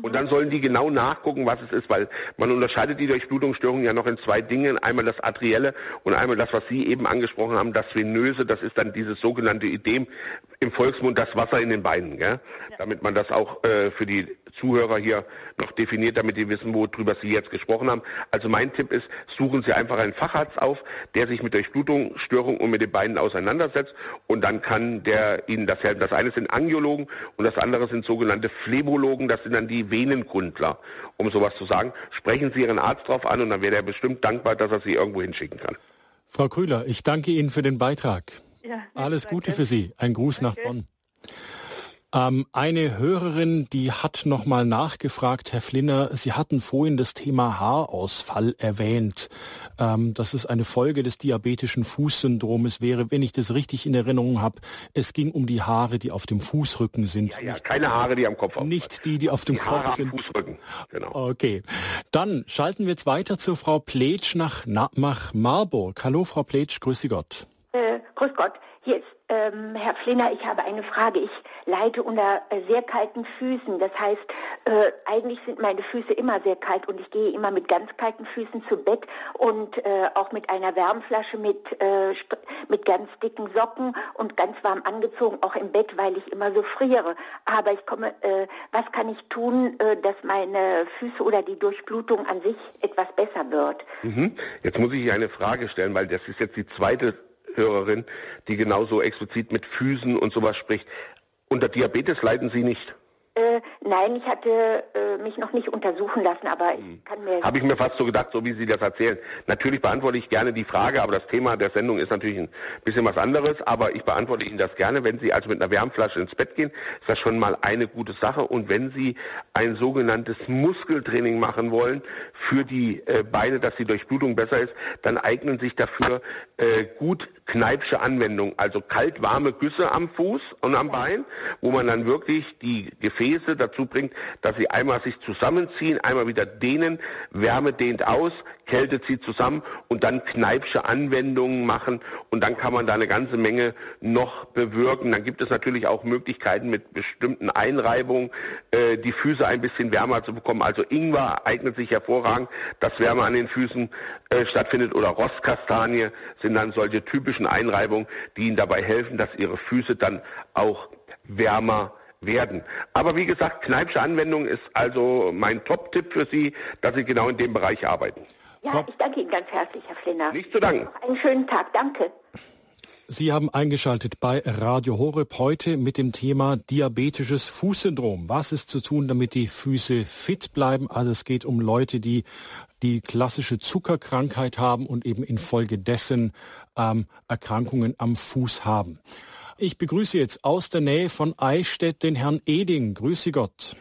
Und dann sollen die genau nachgucken, was es ist, weil man unterscheidet die Durchblutungsstörungen ja noch in zwei Dingen. Einmal das Arterielle und einmal das, was Sie eben angesprochen haben, das Venöse. Das ist dann dieses sogenannte Idem, im Volksmund das Wasser in den Beinen. Gell? Ja. Damit man das auch äh, für die Zuhörer hier noch definiert, damit die wissen, worüber Sie jetzt gesprochen haben. Also mein Tipp ist, suchen Sie einfach einen Facharzt auf, der sich mit Durchblutungsstörungen und mit den Beinen auseinandersetzt und dann kann der Ihnen das helfen. Das eine sind Angiologen und das andere sind sogenannte Phlebologen, das sind dann die Venenkundler, um sowas zu sagen. Sprechen Sie Ihren Arzt drauf an und dann wäre er bestimmt dankbar, dass er Sie irgendwo hinschicken kann. Frau Krüler, ich danke Ihnen für den Beitrag. Ja, Alles danke. Gute für Sie. Ein Gruß danke. nach Bonn. Ähm, eine Hörerin, die hat nochmal nachgefragt, Herr Flinner, Sie hatten vorhin das Thema Haarausfall erwähnt. Ähm, dass es eine Folge des diabetischen Fußsyndromes wäre, wenn ich das richtig in Erinnerung habe. Es ging um die Haare, die auf dem Fußrücken sind. Ja, ja keine Haare, die am Kopf haben. Nicht die, die auf dem die Kopf Haare sind. Am Fußrücken, genau. Okay. Dann schalten wir jetzt weiter zu Frau Pletsch nach, nach Marburg. Hallo, Frau Pletsch, grüße Gott. Äh, grüß Gott. Hier ist ähm, Herr Flinner, ich habe eine Frage. Ich leide unter äh, sehr kalten Füßen. Das heißt, äh, eigentlich sind meine Füße immer sehr kalt und ich gehe immer mit ganz kalten Füßen zu Bett und äh, auch mit einer Wärmflasche mit, äh, mit ganz dicken Socken und ganz warm angezogen, auch im Bett, weil ich immer so friere. Aber ich komme, äh, was kann ich tun, äh, dass meine Füße oder die Durchblutung an sich etwas besser wird? Mhm. Jetzt muss ich eine Frage stellen, weil das ist jetzt die zweite Hörerin, die genauso explizit mit Füßen und sowas spricht. Unter Diabetes leiden Sie nicht? Äh, nein, ich hatte äh, mich noch nicht untersuchen lassen, aber ich hm. kann mir... Habe ich mir fast so gedacht, so wie Sie das erzählen. Natürlich beantworte ich gerne die Frage, aber das Thema der Sendung ist natürlich ein bisschen was anderes, aber ich beantworte Ihnen das gerne. Wenn Sie also mit einer Wärmflasche ins Bett gehen, ist das schon mal eine gute Sache. Und wenn Sie ein sogenanntes Muskeltraining machen wollen für die äh, Beine, dass die Durchblutung besser ist, dann eignen sich dafür äh, gut Kneipsche Anwendungen, also kalt-warme Güsse am Fuß und am Bein, wo man dann wirklich die Gefäße dazu bringt, dass sie einmal sich zusammenziehen, einmal wieder dehnen, Wärme dehnt aus, Kälte zieht zusammen und dann Kneipsche Anwendungen machen und dann kann man da eine ganze Menge noch bewirken. Dann gibt es natürlich auch Möglichkeiten mit bestimmten Einreibungen, äh, die Füße ein bisschen wärmer zu bekommen. Also Ingwer eignet sich hervorragend, dass Wärme an den Füßen äh, stattfindet oder Rostkastanie sind dann solche typischen Einreibungen, die Ihnen dabei helfen, dass Ihre Füße dann auch wärmer werden. Aber wie gesagt, Kneipsche Anwendung ist also mein Top-Tipp für Sie, dass Sie genau in dem Bereich arbeiten. Ja, ich danke Ihnen ganz herzlich, Herr Flinner. Nicht zu danken. Einen schönen Tag, danke. Sie haben eingeschaltet bei Radio Horeb heute mit dem Thema diabetisches Fußsyndrom. Was ist zu tun, damit die Füße fit bleiben? Also es geht um Leute, die die klassische Zuckerkrankheit haben und eben infolgedessen ähm, Erkrankungen am Fuß haben. Ich begrüße jetzt aus der Nähe von Eichstätt den Herrn Eding. Grüße Gott.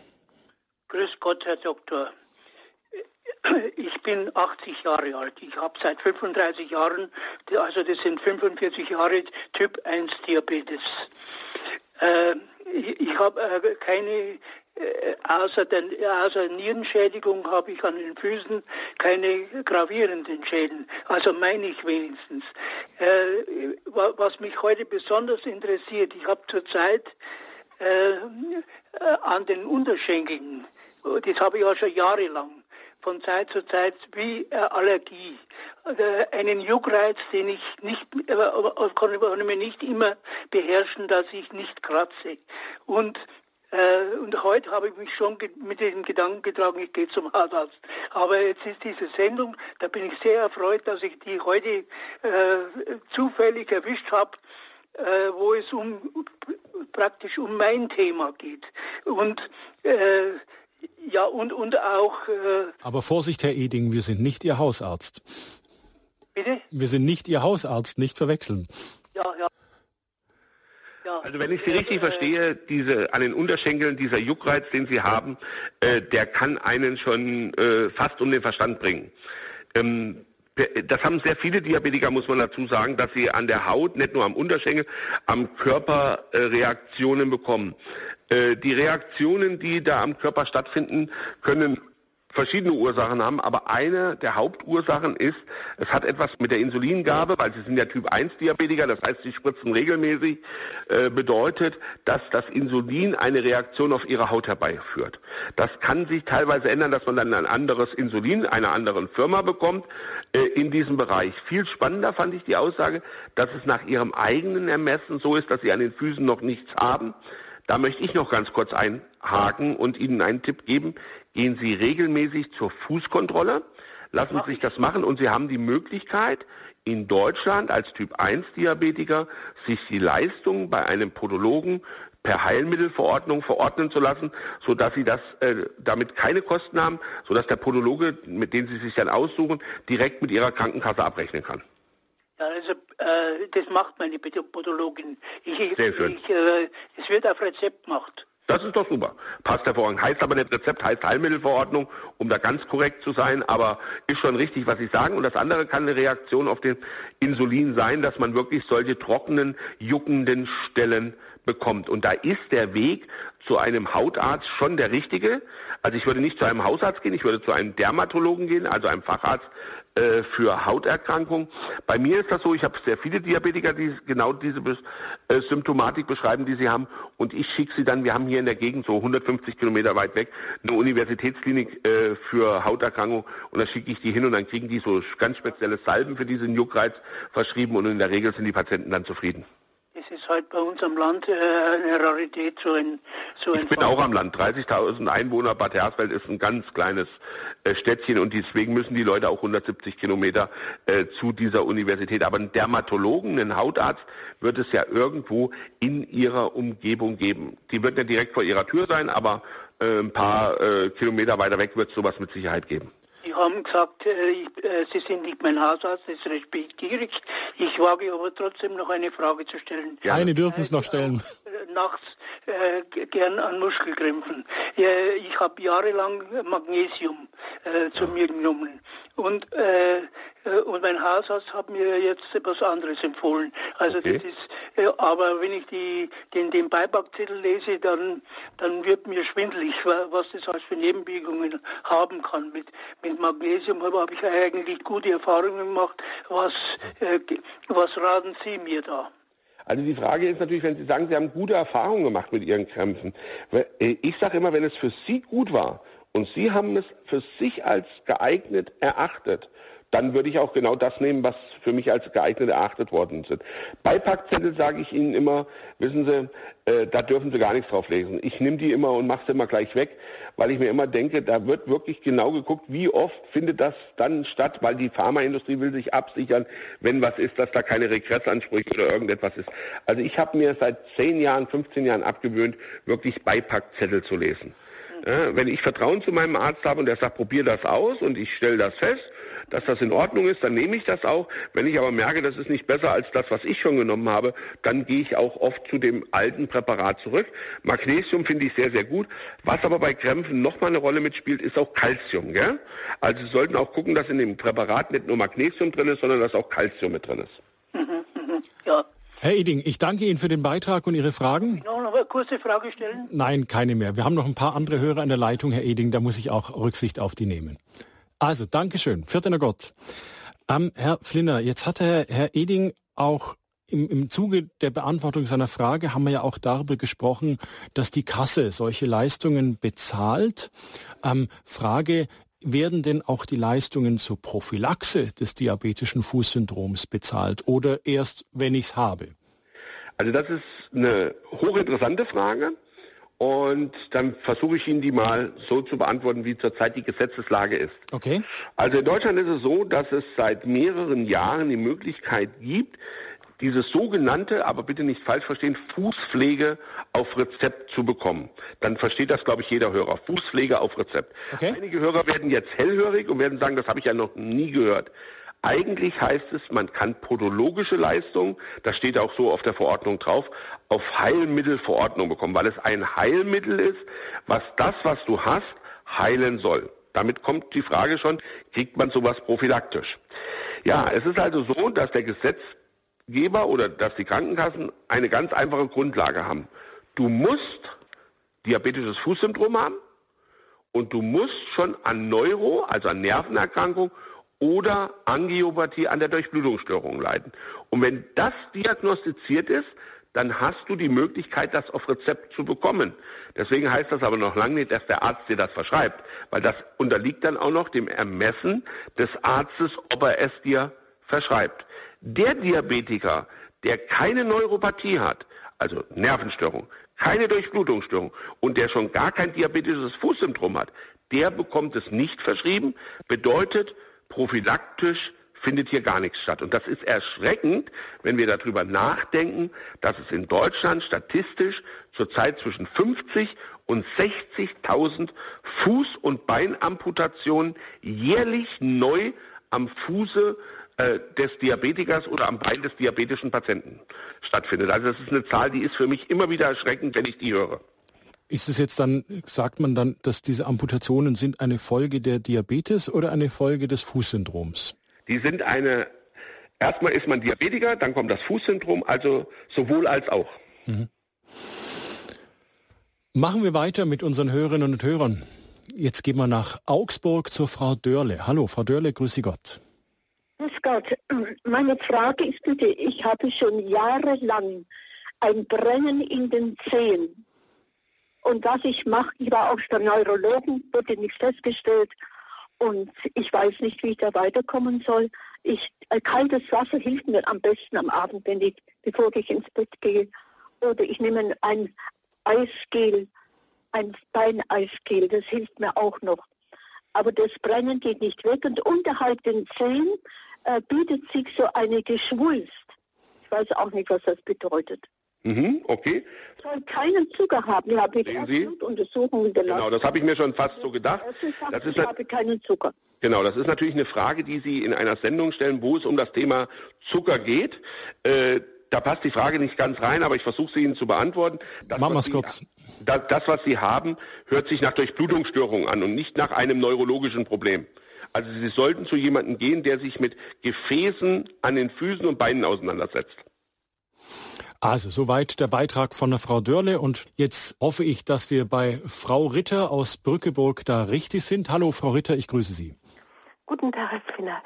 Grüß Gott, Herr Doktor. Ich bin 80 Jahre alt. Ich habe seit 35 Jahren, also das sind 45 Jahre, Typ 1 Diabetes. Äh, ich, habe äh, keine äh, außer, den, außer Nierenschädigung habe ich an den Füßen keine gravierenden Schäden. Also meine ich wenigstens. Was mich heute besonders interessiert, ich habe zurzeit an den Unterschenkeln, das habe ich auch schon jahrelang, von Zeit zu Zeit wie äh, Allergie. Äh, einen Juckreiz, den ich nicht, konnte mir nicht immer beherrschen, dass ich nicht kratze. Und äh, und heute habe ich mich schon mit dem Gedanken getragen, ich gehe zum Hausarzt. Aber jetzt ist diese Sendung, da bin ich sehr erfreut, dass ich die heute äh, zufällig erwischt habe, äh, wo es um praktisch um mein Thema geht. Und ja, und, und auch. Äh Aber Vorsicht, Herr Eding, wir sind nicht Ihr Hausarzt. Bitte? Wir sind nicht Ihr Hausarzt, nicht verwechseln. Ja, ja. ja. Also wenn ich Sie richtig äh, verstehe, diese an den Unterschenkeln, dieser Juckreiz, den Sie haben, äh, der kann einen schon äh, fast um den Verstand bringen. Ähm, das haben sehr viele Diabetiker, muss man dazu sagen, dass sie an der Haut, nicht nur am Unterschenkel, am Körper äh, Reaktionen bekommen. Äh, die Reaktionen, die da am Körper stattfinden, können verschiedene Ursachen haben, aber eine der Hauptursachen ist, es hat etwas mit der Insulingabe, weil sie sind ja Typ 1 Diabetiker, das heißt, sie spritzen regelmäßig, äh, bedeutet, dass das Insulin eine Reaktion auf ihre Haut herbeiführt. Das kann sich teilweise ändern, dass man dann ein anderes Insulin einer anderen Firma bekommt äh, in diesem Bereich. Viel spannender fand ich die Aussage, dass es nach ihrem eigenen Ermessen so ist, dass sie an den Füßen noch nichts haben. Da möchte ich noch ganz kurz einhaken und Ihnen einen Tipp geben. Gehen Sie regelmäßig zur Fußkontrolle, lassen Sie sich das machen und Sie haben die Möglichkeit, in Deutschland als Typ 1 Diabetiker sich die Leistung bei einem Podologen per Heilmittelverordnung verordnen zu lassen, sodass sie das äh, damit keine Kosten haben, sodass der Podologe, mit dem sie sich dann aussuchen, direkt mit ihrer Krankenkasse abrechnen kann. Also äh, das macht meine Podologin. Ich, Sehr schön. Ich, äh, es wird auf Rezept gemacht. Das ist doch super. Passt hervorragend. Heißt aber nicht Rezept, heißt Heilmittelverordnung, um da ganz korrekt zu sein, aber ist schon richtig, was Sie sagen. Und das andere kann eine Reaktion auf den Insulin sein, dass man wirklich solche trockenen, juckenden Stellen bekommt. Und da ist der Weg zu einem Hautarzt schon der richtige. Also ich würde nicht zu einem Hausarzt gehen, ich würde zu einem Dermatologen gehen, also einem Facharzt äh, für Hauterkrankungen. Bei mir ist das so, ich habe sehr viele Diabetiker, die genau diese äh, Symptomatik beschreiben, die sie haben. Und ich schicke sie dann, wir haben hier in der Gegend so 150 Kilometer weit weg eine Universitätsklinik äh, für Hauterkrankungen. Und da schicke ich die hin und dann kriegen die so ganz spezielle Salben für diesen Juckreiz verschrieben. Und in der Regel sind die Patienten dann zufrieden. Ist halt bei uns am Land äh, eine Rarität, so ein so ein Ich bin auch am Land. 30.000 Einwohner. Bad Hersfeld ist ein ganz kleines äh, Städtchen und deswegen müssen die Leute auch 170 Kilometer äh, zu dieser Universität. Aber einen Dermatologen, einen Hautarzt wird es ja irgendwo in ihrer Umgebung geben. Die wird nicht direkt vor ihrer Tür sein, aber äh, ein paar äh, Kilometer weiter weg wird es sowas mit Sicherheit geben. Sie haben gesagt, äh, äh, Sie sind nicht mein Hausarzt, das respektiere ich. Ich wage aber trotzdem noch eine Frage zu stellen. Ja, eine dürfen es noch stellen. Äh, nachts äh, gern an Muskelkrämpfen. Äh, ich habe jahrelang Magnesium äh, zu mir genommen. Und, und mein Hausarzt hat mir jetzt etwas anderes empfohlen. Also okay. das ist, aber wenn ich die, den, den Beipackzettel lese, dann, dann wird mir schwindelig, was das als für Nebenwirkungen haben kann mit, mit Magnesium habe ich eigentlich gute Erfahrungen gemacht. Was, äh, was raten Sie mir da? Also die Frage ist natürlich, wenn Sie sagen, Sie haben gute Erfahrungen gemacht mit Ihren Krämpfen. Äh, ich sage immer, wenn es für Sie gut war und Sie haben es für sich als geeignet erachtet, dann würde ich auch genau das nehmen, was für mich als geeignet erachtet worden sind. Beipackzettel sage ich Ihnen immer, wissen Sie, äh, da dürfen Sie gar nichts drauf lesen. Ich nehme die immer und mache sie immer gleich weg, weil ich mir immer denke, da wird wirklich genau geguckt, wie oft findet das dann statt, weil die Pharmaindustrie will sich absichern, wenn was ist, dass da keine Regressansprüche oder irgendetwas ist. Also ich habe mir seit 10 Jahren, 15 Jahren abgewöhnt, wirklich Beipackzettel zu lesen. Wenn ich Vertrauen zu meinem Arzt habe und der sagt, probier das aus und ich stelle das fest dass das in Ordnung ist, dann nehme ich das auch. Wenn ich aber merke, das ist nicht besser als das, was ich schon genommen habe, dann gehe ich auch oft zu dem alten Präparat zurück. Magnesium finde ich sehr, sehr gut. Was aber bei Krämpfen nochmal eine Rolle mitspielt, ist auch Calcium. Gell? Also Sie sollten auch gucken, dass in dem Präparat nicht nur Magnesium drin ist, sondern dass auch Calcium mit drin ist. Ja. Herr Eding, ich danke Ihnen für den Beitrag und Ihre Fragen. Ich noch eine kurze Frage stellen? Nein, keine mehr. Wir haben noch ein paar andere Hörer an der Leitung, Herr Eding, da muss ich auch Rücksicht auf die nehmen. Also, Dankeschön. Vierter Gott. Ähm, Herr Flinner, jetzt hat Herr, Herr Eding auch im, im Zuge der Beantwortung seiner Frage haben wir ja auch darüber gesprochen, dass die Kasse solche Leistungen bezahlt. Ähm, Frage, werden denn auch die Leistungen zur Prophylaxe des diabetischen Fußsyndroms bezahlt oder erst, wenn ich es habe? Also das ist eine hochinteressante Frage und dann versuche ich Ihnen die mal so zu beantworten, wie zurzeit die Gesetzeslage ist. Okay. Also in Deutschland ist es so, dass es seit mehreren Jahren die Möglichkeit gibt, dieses sogenannte, aber bitte nicht falsch verstehen, Fußpflege auf Rezept zu bekommen. Dann versteht das, glaube ich, jeder Hörer. Fußpflege auf Rezept. Okay. Einige Hörer werden jetzt hellhörig und werden sagen, das habe ich ja noch nie gehört. Eigentlich heißt es, man kann podologische Leistungen, das steht auch so auf der Verordnung drauf, auf Heilmittelverordnung bekommen, weil es ein Heilmittel ist, was das, was du hast, heilen soll. Damit kommt die Frage schon, kriegt man sowas prophylaktisch? Ja, es ist also so, dass der Gesetz Geber oder dass die Krankenkassen eine ganz einfache Grundlage haben. Du musst diabetisches Fußsyndrom haben und du musst schon an Neuro, also an Nervenerkrankung oder Angiopathie an der Durchblutungsstörung leiden. Und wenn das diagnostiziert ist, dann hast du die Möglichkeit, das auf Rezept zu bekommen. Deswegen heißt das aber noch lange nicht, dass der Arzt dir das verschreibt, weil das unterliegt dann auch noch dem Ermessen des Arztes, ob er es dir verschreibt. Der Diabetiker, der keine Neuropathie hat, also Nervenstörung, keine Durchblutungsstörung und der schon gar kein diabetisches Fußsyndrom hat, der bekommt es nicht verschrieben, bedeutet prophylaktisch findet hier gar nichts statt. Und das ist erschreckend, wenn wir darüber nachdenken, dass es in Deutschland statistisch zurzeit zwischen 50 und 60.000 Fuß- und Beinamputationen jährlich neu am Fuße äh, des Diabetikers oder am Bein des diabetischen Patienten stattfindet. Also das ist eine Zahl, die ist für mich immer wieder erschreckend, wenn ich die höre. Ist es jetzt dann, sagt man dann, dass diese Amputationen sind eine Folge der Diabetes oder eine Folge des Fußsyndroms? Die sind eine, erstmal ist man Diabetiker, dann kommt das Fußsyndrom, also sowohl als auch. Mhm. Machen wir weiter mit unseren Hörerinnen und Hörern. Jetzt gehen wir nach Augsburg zur Frau Dörle. Hallo, Frau Dörle, grüße Gott. Grüß Gott. Meine Frage ist bitte, ich habe schon jahrelang ein Brennen in den Zehen. Und was ich mache, ich war auch der Neurologen, wurde nicht festgestellt. Und ich weiß nicht, wie ich da weiterkommen soll. Ich, äh, kaltes Wasser hilft mir am besten am Abend, wenn ich, bevor ich ins Bett gehe. Oder ich nehme ein Eisgel, ein Beineisgel, das hilft mir auch noch. Aber das Brennen geht nicht weg. Und unterhalb den Zehen äh, bietet sich so eine Geschwulst. Ich weiß auch nicht, was das bedeutet. Mhm, okay. Soll keinen Zucker haben. Ich habe Untersuchungen gelassen. Genau, das habe ich mir schon fast so gedacht. Das ist, ich habe keinen Zucker. Genau, das ist natürlich eine Frage, die Sie in einer Sendung stellen, wo es um das Thema Zucker geht. Äh, da passt die Frage nicht ganz rein, aber ich versuche sie Ihnen zu beantworten. Das, Machen wir es kurz. Das, das, was Sie haben, hört sich nach Durchblutungsstörung an und nicht nach einem neurologischen Problem. Also Sie sollten zu jemandem gehen, der sich mit Gefäßen an den Füßen und Beinen auseinandersetzt. Also soweit der Beitrag von der Frau Dörle und jetzt hoffe ich, dass wir bei Frau Ritter aus Brückeburg da richtig sind. Hallo Frau Ritter, ich grüße Sie. Guten Tag, Herr Finner.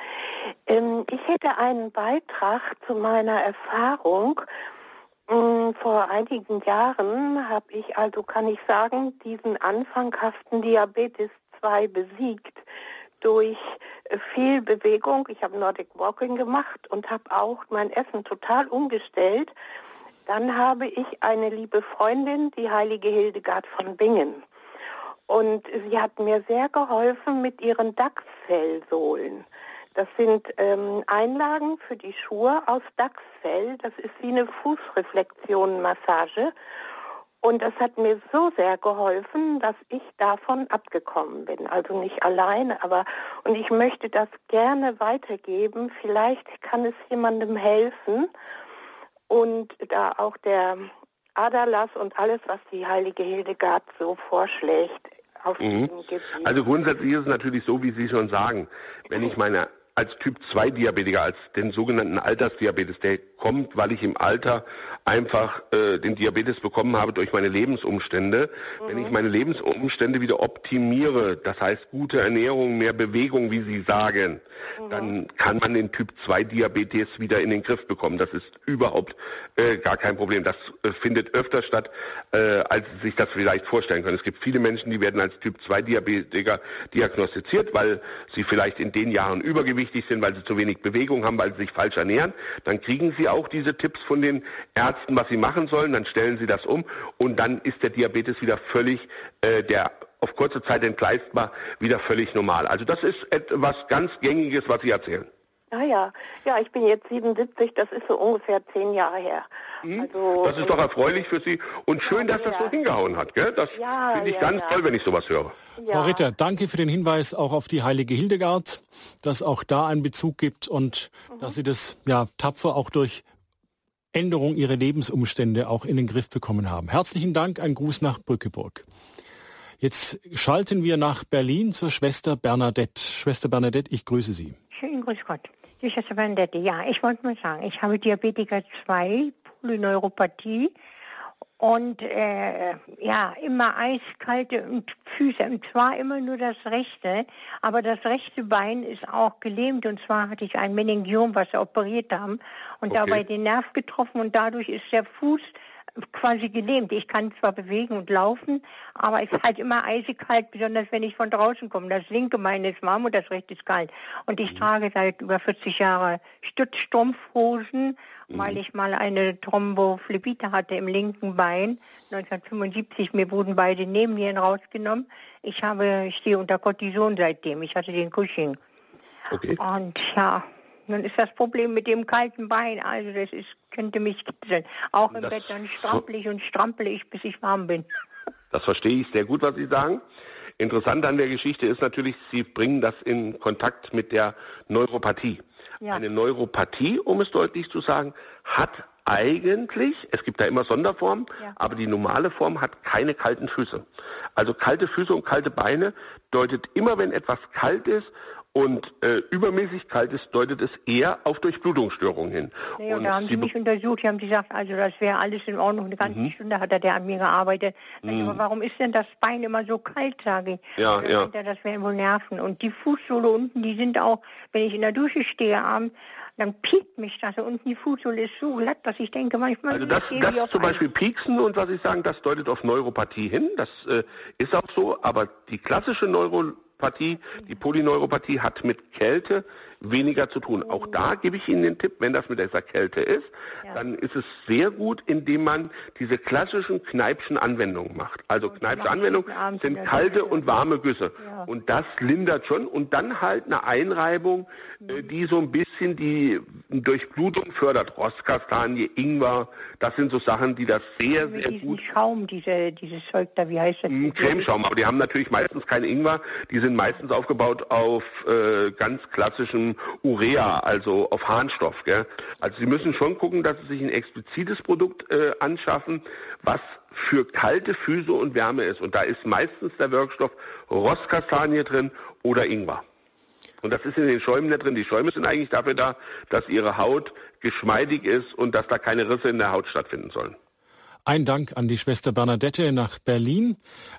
Ähm, ich hätte einen Beitrag zu meiner Erfahrung. Ähm, vor einigen Jahren habe ich, also kann ich sagen, diesen anfanghaften Diabetes 2 besiegt durch viel Bewegung. Ich habe Nordic Walking gemacht und habe auch mein Essen total umgestellt. Dann habe ich eine liebe Freundin, die heilige Hildegard von Bingen. Und sie hat mir sehr geholfen mit ihren Dachsfellsohlen. Das sind ähm, Einlagen für die Schuhe aus Dachsfell. Das ist wie eine Fußreflexionenmassage. Und das hat mir so sehr geholfen, dass ich davon abgekommen bin. Also nicht alleine, aber und ich möchte das gerne weitergeben. Vielleicht kann es jemandem helfen. Und da auch der Adalas und alles, was die heilige Hildegard so vorschlägt, auf mhm. Also grundsätzlich ist es natürlich so, wie Sie schon sagen, wenn ich meine als Typ 2 Diabetiker, als den sogenannten Altersdiabetes. Der kommt, weil ich im Alter einfach äh, den Diabetes bekommen habe durch meine Lebensumstände. Mhm. Wenn ich meine Lebensumstände wieder optimiere, das heißt gute Ernährung, mehr Bewegung, wie Sie sagen, mhm. dann kann man den Typ 2 Diabetes wieder in den Griff bekommen. Das ist überhaupt äh, gar kein Problem. Das äh, findet öfter statt, äh, als Sie sich das vielleicht vorstellen können. Es gibt viele Menschen, die werden als Typ 2 Diabetiker diagnostiziert, weil sie vielleicht in den Jahren übergewichtig sind, weil sie zu wenig Bewegung haben, weil sie sich falsch ernähren. Dann kriegen sie auch diese Tipps von den Ärzten, was sie machen sollen, dann stellen sie das um und dann ist der Diabetes wieder völlig, äh, der auf kurze Zeit entgleist wieder völlig normal. Also das ist etwas ganz Gängiges, was Sie erzählen. Ah ja, ja, ich bin jetzt 77, das ist so ungefähr zehn Jahre her. Mhm. Also, das ist doch erfreulich für Sie und schön, ja, dass das so hingehauen hat. Gell? Das ja, finde ich ja, ganz toll, wenn ich sowas höre. Frau Ritter, danke für den Hinweis auch auf die heilige Hildegard, dass auch da einen Bezug gibt und mhm. dass Sie das ja tapfer auch durch Änderung ihrer Lebensumstände auch in den Griff bekommen haben. Herzlichen Dank, ein Gruß nach Brückeburg. Jetzt schalten wir nach Berlin zur Schwester Bernadette. Schwester Bernadette, ich grüße Sie. Schönen Grüß Gott. Die Schwester Bernadette, ja, ich wollte mal sagen, ich habe Diabetiker 2, Polyneuropathie und äh, ja, immer eiskalte Füße. Und zwar immer nur das rechte, aber das rechte Bein ist auch gelähmt. Und zwar hatte ich ein Meningiom, was sie operiert haben und okay. dabei den Nerv getroffen und dadurch ist der Fuß quasi gelähmt. Ich kann zwar bewegen und laufen, aber es ist halt immer eisig kalt, besonders wenn ich von draußen komme. Das linke Bein ist warm und das rechte ist kalt. Und ich mhm. trage seit über 40 Jahren Stützstrumpfhosen, mhm. weil ich mal eine Thrombophlebite hatte im linken Bein. 1975, mir wurden beide Nebennieren rausgenommen. Ich habe, ich stehe unter Cortison seitdem. Ich hatte den Cushing. Okay. Und ja, nun ist das Problem mit dem kalten Bein, also das ist, könnte mich kitzeln. Auch im das Bett, dann strampel ich und strampel ich, bis ich warm bin. Das verstehe ich sehr gut, was Sie sagen. Interessant an der Geschichte ist natürlich, Sie bringen das in Kontakt mit der Neuropathie. Ja. Eine Neuropathie, um es deutlich zu sagen, hat eigentlich, es gibt da immer Sonderformen, ja. aber die normale Form hat keine kalten Füße. Also kalte Füße und kalte Beine deutet immer, wenn etwas kalt ist und äh, übermäßig kalt ist, deutet es eher auf Durchblutungsstörungen hin. Ja, und da haben Sie mich untersucht, die haben gesagt, also das wäre alles in Ordnung. Eine ganze mhm. Stunde hat er der an mir gearbeitet. Mhm. Aber warum ist denn das Bein immer so kalt, sage ich. Ja, ja. Er, das wären wohl Nerven. Und die Fußsohle unten, die sind auch, wenn ich in der Dusche stehe abends, dann piekt mich das. Und unten die Fußsohle ist so glatt, dass ich denke, manchmal... Also das, das zum Beispiel Pieksen und was ich sagen, das deutet auf Neuropathie hin. Das äh, ist auch so. Aber die klassische Neuro Neuropathie. Die Polyneuropathie hat mit Kälte weniger zu tun. Auch da gebe ich Ihnen den Tipp, wenn das mit dieser Kälte ist, ja. dann ist es sehr gut, indem man diese klassischen Kneipschen Anwendungen macht. Also Kneipsche Anwendungen sind kalte und warme Güsse. Ja. Und das lindert schon. Und dann halt eine Einreibung, äh, mhm. die so ein bisschen die Durchblutung fördert. Rostkastanie, Ingwer, das sind so Sachen, die das sehr, sehr gut... Schaum, diese, dieses Zeug da, wie heißt das? Hm, Cremeschaum, aber die haben natürlich meistens keinen Ingwer. Die sind meistens aufgebaut auf äh, ganz Urea, also auf Harnstoff. Gell? Also Sie müssen schon gucken, dass Sie sich ein explizites Produkt äh, anschaffen, was für kalte Füße und Wärme ist. Und da ist meistens der Wirkstoff Rostkastanie drin oder Ingwer. Und das ist in den Schäumen nicht drin. Die Schäume sind eigentlich dafür da, dass Ihre Haut geschmeidig ist und dass da keine Risse in der Haut stattfinden sollen. Ein Dank an die Schwester Bernadette nach Berlin.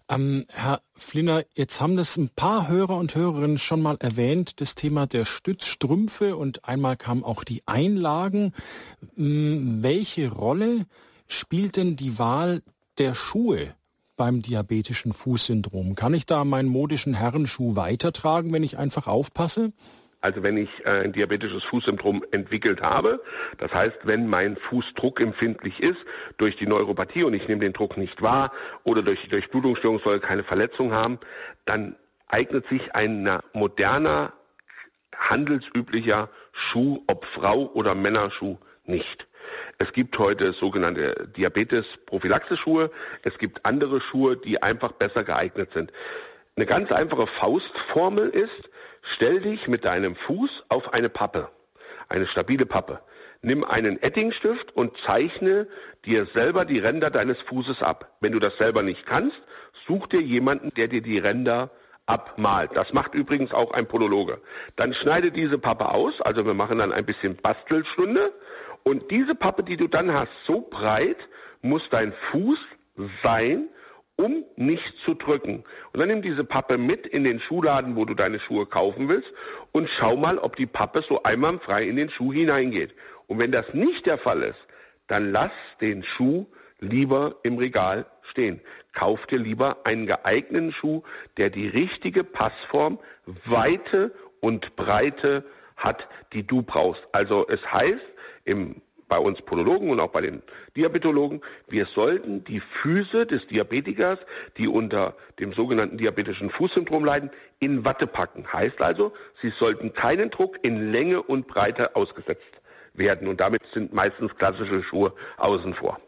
Ähm, Herr Flinner, jetzt haben das ein paar Hörer und Hörerinnen schon mal erwähnt, das Thema der Stützstrümpfe und einmal kamen auch die Einlagen. Ähm, welche Rolle spielt denn die Wahl der Schuhe beim diabetischen Fußsyndrom? Kann ich da meinen modischen Herrenschuh weitertragen, wenn ich einfach aufpasse? Also wenn ich äh, ein diabetisches Fußsyndrom entwickelt habe, das heißt, wenn mein Fuß druckempfindlich ist durch die Neuropathie und ich nehme den Druck nicht wahr oder durch die Durchblutungsstörung soll keine Verletzung haben, dann eignet sich ein moderner, handelsüblicher Schuh, ob Frau oder Männerschuh, nicht. Es gibt heute sogenannte Diabetes-Prophylaxe-Schuhe. Es gibt andere Schuhe, die einfach besser geeignet sind. Eine ganz einfache Faustformel ist, Stell dich mit deinem Fuß auf eine Pappe, eine stabile Pappe. Nimm einen Ettingstift und zeichne dir selber die Ränder deines Fußes ab. Wenn du das selber nicht kannst, such dir jemanden, der dir die Ränder abmalt. Das macht übrigens auch ein Podologe. Dann schneide diese Pappe aus, also wir machen dann ein bisschen Bastelstunde und diese Pappe, die du dann hast, so breit muss dein Fuß sein, um nicht zu drücken. Und dann nimm diese Pappe mit in den Schuhladen, wo du deine Schuhe kaufen willst und schau mal, ob die Pappe so einwandfrei in den Schuh hineingeht. Und wenn das nicht der Fall ist, dann lass den Schuh lieber im Regal stehen. Kauf dir lieber einen geeigneten Schuh, der die richtige Passform, Weite und Breite hat, die du brauchst. Also es heißt im bei uns Podologen und auch bei den Diabetologen, wir sollten die Füße des Diabetikers, die unter dem sogenannten diabetischen Fußsyndrom leiden, in Watte packen. Heißt also, sie sollten keinen Druck in Länge und Breite ausgesetzt werden. Und damit sind meistens klassische Schuhe außen vor.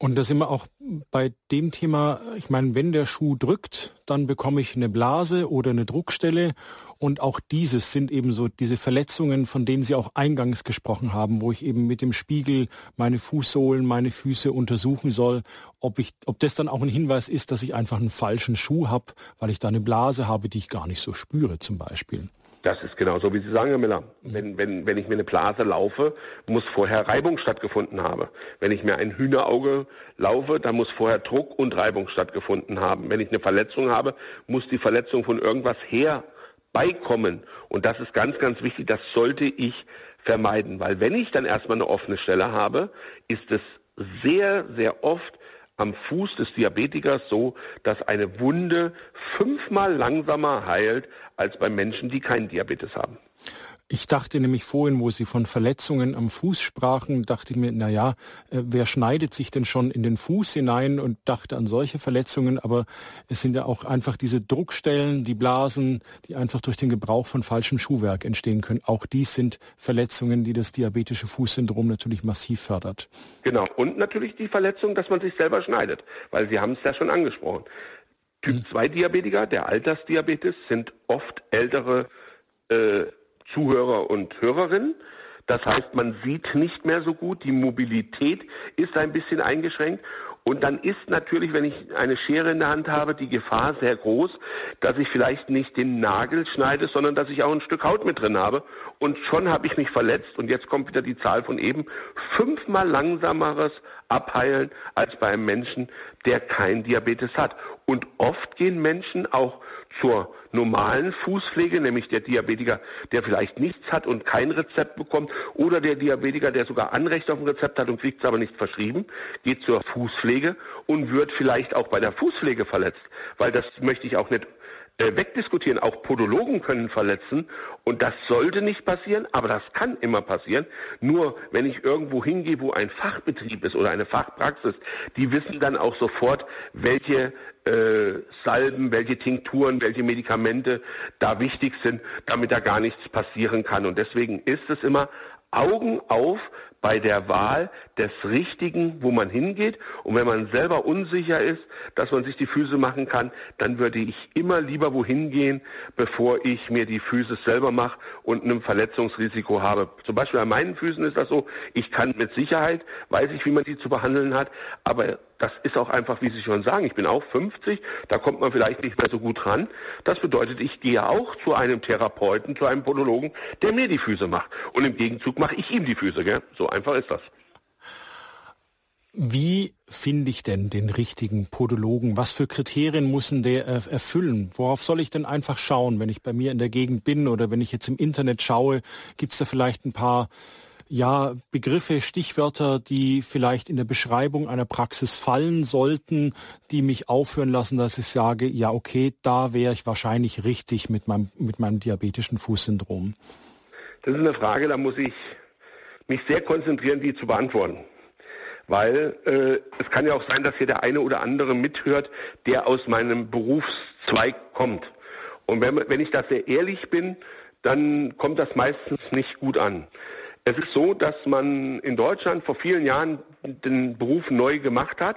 Und da sind wir auch bei dem Thema, ich meine, wenn der Schuh drückt, dann bekomme ich eine Blase oder eine Druckstelle und auch dieses sind eben so diese Verletzungen, von denen Sie auch eingangs gesprochen haben, wo ich eben mit dem Spiegel meine Fußsohlen, meine Füße untersuchen soll, ob ich, ob das dann auch ein Hinweis ist, dass ich einfach einen falschen Schuh habe, weil ich da eine Blase habe, die ich gar nicht so spüre zum Beispiel. Das ist genau so, wie Sie sagen, Herr Miller. Wenn, wenn, wenn ich mir eine Blase laufe, muss vorher Reibung stattgefunden haben. Wenn ich mir ein Hühnerauge laufe, dann muss vorher Druck und Reibung stattgefunden haben. Wenn ich eine Verletzung habe, muss die Verletzung von irgendwas her beikommen. Und das ist ganz, ganz wichtig, das sollte ich vermeiden, weil wenn ich dann erstmal eine offene Stelle habe, ist es sehr, sehr oft am Fuß des Diabetikers so, dass eine Wunde fünfmal langsamer heilt als bei Menschen, die keinen Diabetes haben. Ich dachte nämlich vorhin, wo Sie von Verletzungen am Fuß sprachen, dachte ich mir, na ja, äh, wer schneidet sich denn schon in den Fuß hinein und dachte an solche Verletzungen, aber es sind ja auch einfach diese Druckstellen, die Blasen, die einfach durch den Gebrauch von falschem Schuhwerk entstehen können. Auch dies sind Verletzungen, die das diabetische Fußsyndrom natürlich massiv fördert. Genau, und natürlich die Verletzung, dass man sich selber schneidet, weil Sie haben es ja schon angesprochen. Typ 2 Diabetiker, der Altersdiabetes, sind oft ältere äh, Zuhörer und Hörerinnen. Das heißt, man sieht nicht mehr so gut, die Mobilität ist ein bisschen eingeschränkt. Und dann ist natürlich, wenn ich eine Schere in der Hand habe, die Gefahr sehr groß, dass ich vielleicht nicht den Nagel schneide, sondern dass ich auch ein Stück Haut mit drin habe. Und schon habe ich mich verletzt. Und jetzt kommt wieder die Zahl von eben. Fünfmal langsameres Abheilen als bei einem Menschen, der kein Diabetes hat. Und oft gehen Menschen auch zur normalen Fußpflege, nämlich der Diabetiker, der vielleicht nichts hat und kein Rezept bekommt, oder der Diabetiker, der sogar Anrecht auf ein Rezept hat und kriegt es aber nicht verschrieben, geht zur Fußpflege und wird vielleicht auch bei der Fußpflege verletzt, weil das möchte ich auch nicht wegdiskutieren. Auch Podologen können verletzen und das sollte nicht passieren, aber das kann immer passieren. Nur wenn ich irgendwo hingehe, wo ein Fachbetrieb ist oder eine Fachpraxis, die wissen dann auch sofort, welche äh, Salben, welche Tinkturen, welche Medikamente da wichtig sind, damit da gar nichts passieren kann. Und deswegen ist es immer Augen auf bei der Wahl des Richtigen, wo man hingeht. Und wenn man selber unsicher ist, dass man sich die Füße machen kann, dann würde ich immer lieber wohin gehen, bevor ich mir die Füße selber mache und ein Verletzungsrisiko habe. Zum Beispiel an meinen Füßen ist das so, ich kann mit Sicherheit, weiß ich, wie man die zu behandeln hat, aber das ist auch einfach, wie Sie schon sagen, ich bin auch 50, da kommt man vielleicht nicht mehr so gut ran. Das bedeutet, ich gehe auch zu einem Therapeuten, zu einem Podologen, der mir die Füße macht. Und im Gegenzug mache ich ihm die Füße. Gell? So einfach ist das. Wie finde ich denn den richtigen Podologen? Was für Kriterien muss der erfüllen? Worauf soll ich denn einfach schauen, wenn ich bei mir in der Gegend bin oder wenn ich jetzt im Internet schaue? Gibt es da vielleicht ein paar ja, Begriffe, Stichwörter, die vielleicht in der Beschreibung einer Praxis fallen sollten, die mich aufhören lassen, dass ich sage, ja, okay, da wäre ich wahrscheinlich richtig mit meinem, mit meinem diabetischen Fußsyndrom? Das ist eine Frage, da muss ich mich sehr konzentrieren, die zu beantworten. Weil äh, es kann ja auch sein, dass hier der eine oder andere mithört, der aus meinem Berufszweig kommt. Und wenn, wenn ich da sehr ehrlich bin, dann kommt das meistens nicht gut an. Es ist so, dass man in Deutschland vor vielen Jahren den Beruf neu gemacht hat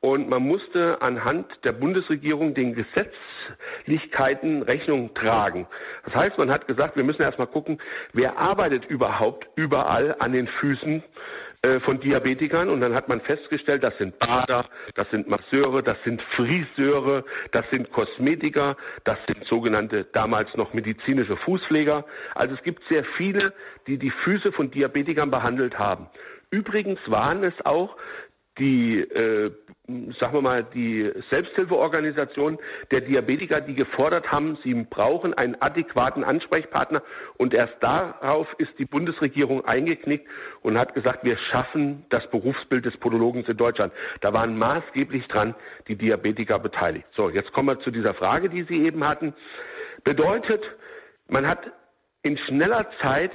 und man musste anhand der Bundesregierung den Gesetzlichkeiten Rechnung tragen. Das heißt, man hat gesagt, wir müssen erstmal gucken, wer arbeitet überhaupt überall an den Füßen äh, von Diabetikern und dann hat man festgestellt, das sind Bader, das sind Masseure, das sind Friseure, das sind Kosmetiker, das sind sogenannte damals noch medizinische Fußpfleger. Also es gibt sehr viele, die die Füße von Diabetikern behandelt haben. Übrigens waren es auch die, äh, sagen wir mal, die Selbsthilfeorganisation der Diabetiker, die gefordert haben, sie brauchen einen adäquaten Ansprechpartner. Und erst darauf ist die Bundesregierung eingeknickt und hat gesagt, wir schaffen das Berufsbild des Podologen in Deutschland. Da waren maßgeblich dran die Diabetiker beteiligt. So, jetzt kommen wir zu dieser Frage, die Sie eben hatten. Bedeutet, man hat in schneller Zeit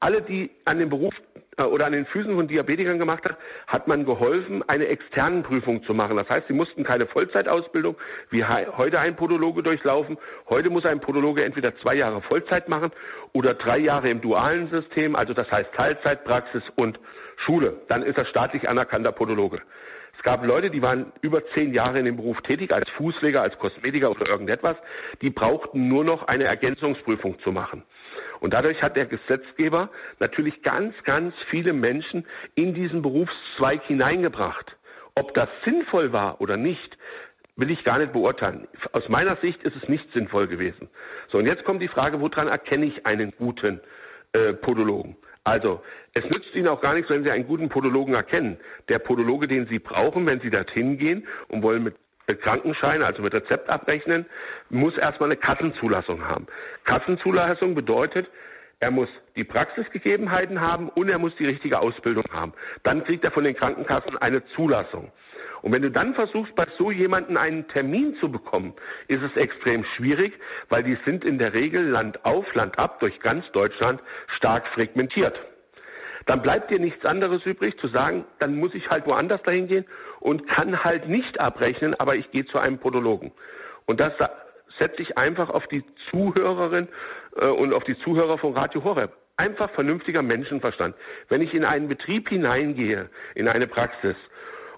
alle, die an dem Beruf oder an den Füßen von Diabetikern gemacht hat, hat man geholfen, eine externen Prüfung zu machen. Das heißt, sie mussten keine Vollzeitausbildung wie heute ein Podologe durchlaufen. Heute muss ein Podologe entweder zwei Jahre Vollzeit machen oder drei Jahre im dualen System, also das heißt Teilzeitpraxis und Schule. Dann ist er staatlich anerkannter Podologe. Es gab Leute, die waren über zehn Jahre in dem Beruf tätig, als Fußleger, als Kosmetiker oder irgendetwas. Die brauchten nur noch eine Ergänzungsprüfung zu machen. Und dadurch hat der Gesetzgeber natürlich ganz, ganz viele Menschen in diesen Berufszweig hineingebracht. Ob das sinnvoll war oder nicht, will ich gar nicht beurteilen. Aus meiner Sicht ist es nicht sinnvoll gewesen. So, und jetzt kommt die Frage, woran erkenne ich einen guten äh, Podologen? Also, es nützt Ihnen auch gar nichts, wenn Sie einen guten Podologen erkennen. Der Podologe, den Sie brauchen, wenn Sie dorthin gehen und wollen mit Krankenscheine, also mit Rezept abrechnen, muss erstmal eine Kassenzulassung haben. Kassenzulassung bedeutet, er muss die Praxisgegebenheiten haben und er muss die richtige Ausbildung haben. Dann kriegt er von den Krankenkassen eine Zulassung. Und wenn du dann versuchst, bei so jemanden einen Termin zu bekommen, ist es extrem schwierig, weil die sind in der Regel Land auf, Land ab durch ganz Deutschland stark fragmentiert dann bleibt dir nichts anderes übrig, zu sagen, dann muss ich halt woanders dahin gehen und kann halt nicht abrechnen, aber ich gehe zu einem Podologen. Und das setze ich einfach auf die Zuhörerin äh, und auf die Zuhörer von Radio Horeb. Einfach vernünftiger Menschenverstand. Wenn ich in einen Betrieb hineingehe, in eine Praxis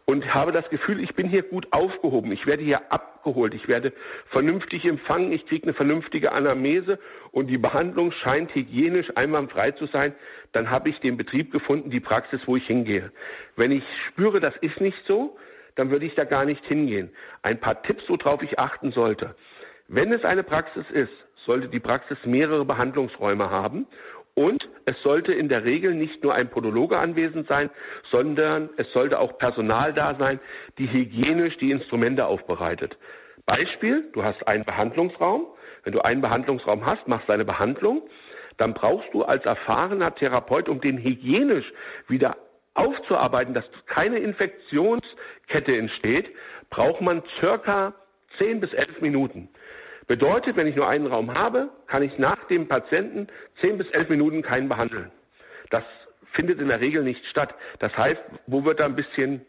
und habe das Gefühl, ich bin hier gut aufgehoben, ich werde hier abgeholt, ich werde vernünftig empfangen, ich kriege eine vernünftige Anamnese und die Behandlung scheint hygienisch einwandfrei zu sein, dann habe ich den Betrieb gefunden, die Praxis, wo ich hingehe. Wenn ich spüre, das ist nicht so, dann würde ich da gar nicht hingehen. Ein paar Tipps, worauf ich achten sollte. Wenn es eine Praxis ist, sollte die Praxis mehrere Behandlungsräume haben und es sollte in der Regel nicht nur ein Podologe anwesend sein, sondern es sollte auch Personal da sein, die hygienisch die Instrumente aufbereitet. Beispiel, du hast einen Behandlungsraum. Wenn du einen Behandlungsraum hast, machst deine Behandlung, dann brauchst du als erfahrener Therapeut, um den hygienisch wieder aufzuarbeiten, dass keine Infektionskette entsteht, braucht man circa 10 bis 11 Minuten. Bedeutet, wenn ich nur einen Raum habe, kann ich nach dem Patienten zehn bis elf Minuten keinen behandeln. Das findet in der Regel nicht statt. Das heißt, wo wird da ein bisschen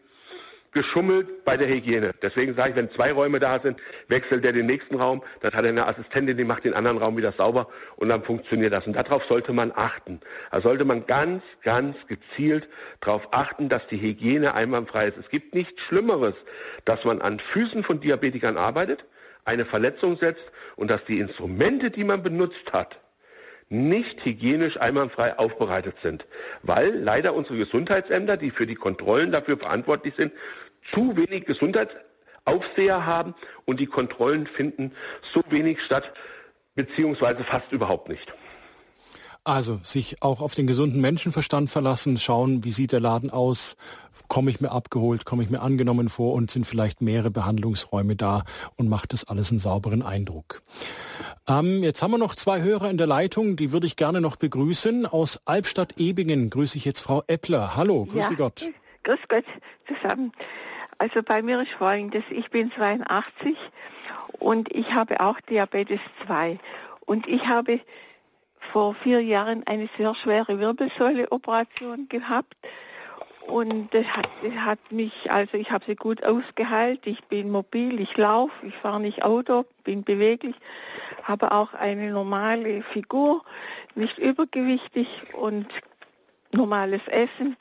geschummelt bei der Hygiene. Deswegen sage ich, wenn zwei Räume da sind, wechselt der den nächsten Raum, dann hat er eine Assistentin, die macht den anderen Raum wieder sauber und dann funktioniert das. Und darauf sollte man achten. Da sollte man ganz, ganz gezielt darauf achten, dass die Hygiene einwandfrei ist. Es gibt nichts Schlimmeres, dass man an Füßen von Diabetikern arbeitet, eine Verletzung setzt und dass die Instrumente, die man benutzt hat, nicht hygienisch einwandfrei aufbereitet sind, weil leider unsere Gesundheitsämter, die für die Kontrollen dafür verantwortlich sind, zu wenig Gesundheitsaufseher haben und die Kontrollen finden so wenig statt, beziehungsweise fast überhaupt nicht. Also sich auch auf den gesunden Menschenverstand verlassen, schauen, wie sieht der Laden aus, komme ich mir abgeholt, komme ich mir angenommen vor und sind vielleicht mehrere Behandlungsräume da und macht das alles einen sauberen Eindruck. Ähm, jetzt haben wir noch zwei Hörer in der Leitung, die würde ich gerne noch begrüßen. Aus Albstadt-Ebingen grüße ich jetzt Frau Eppler. Hallo, grüße ja, Gott. Grüß Gott zusammen. Also bei mir ist folgendes, ich bin 82 und ich habe auch Diabetes 2 und ich habe vor vier Jahren eine sehr schwere Wirbelsäuleoperation gehabt. Und das hat, das hat mich, also ich habe sie gut ausgeheilt. Ich bin mobil, ich laufe, ich fahre nicht Auto, bin beweglich, habe auch eine normale Figur, nicht übergewichtig und normales Essen.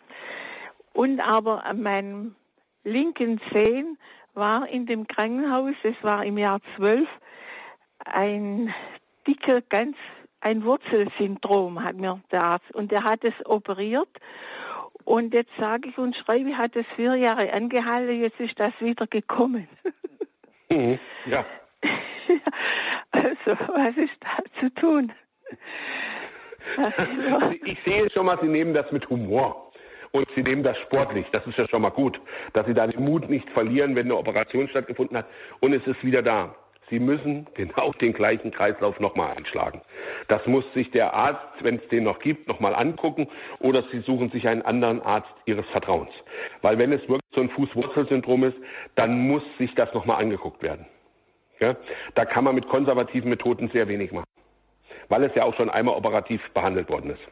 Und aber an meinem linken Zehen war in dem Krankenhaus, es war im Jahr 12, ein dicker, ganz ein Wurzelsyndrom hat mir der Arzt und der hat es operiert Und jetzt sage ich und schreibe, hat es vier Jahre angehalten, jetzt ist das wieder gekommen. Mhm, ja. also, was ist da zu tun? Also, ich sehe schon mal, Sie nehmen das mit Humor. Und Sie nehmen das sportlich. Das ist ja schon mal gut, dass Sie da den Mut nicht verlieren, wenn eine Operation stattgefunden hat und es ist wieder da. Sie müssen genau den gleichen Kreislauf nochmal einschlagen. Das muss sich der Arzt, wenn es den noch gibt, nochmal angucken oder Sie suchen sich einen anderen Arzt Ihres Vertrauens. Weil wenn es wirklich so ein Fußwurzelsyndrom ist, dann muss sich das nochmal angeguckt werden. Ja? Da kann man mit konservativen Methoden sehr wenig machen, weil es ja auch schon einmal operativ behandelt worden ist.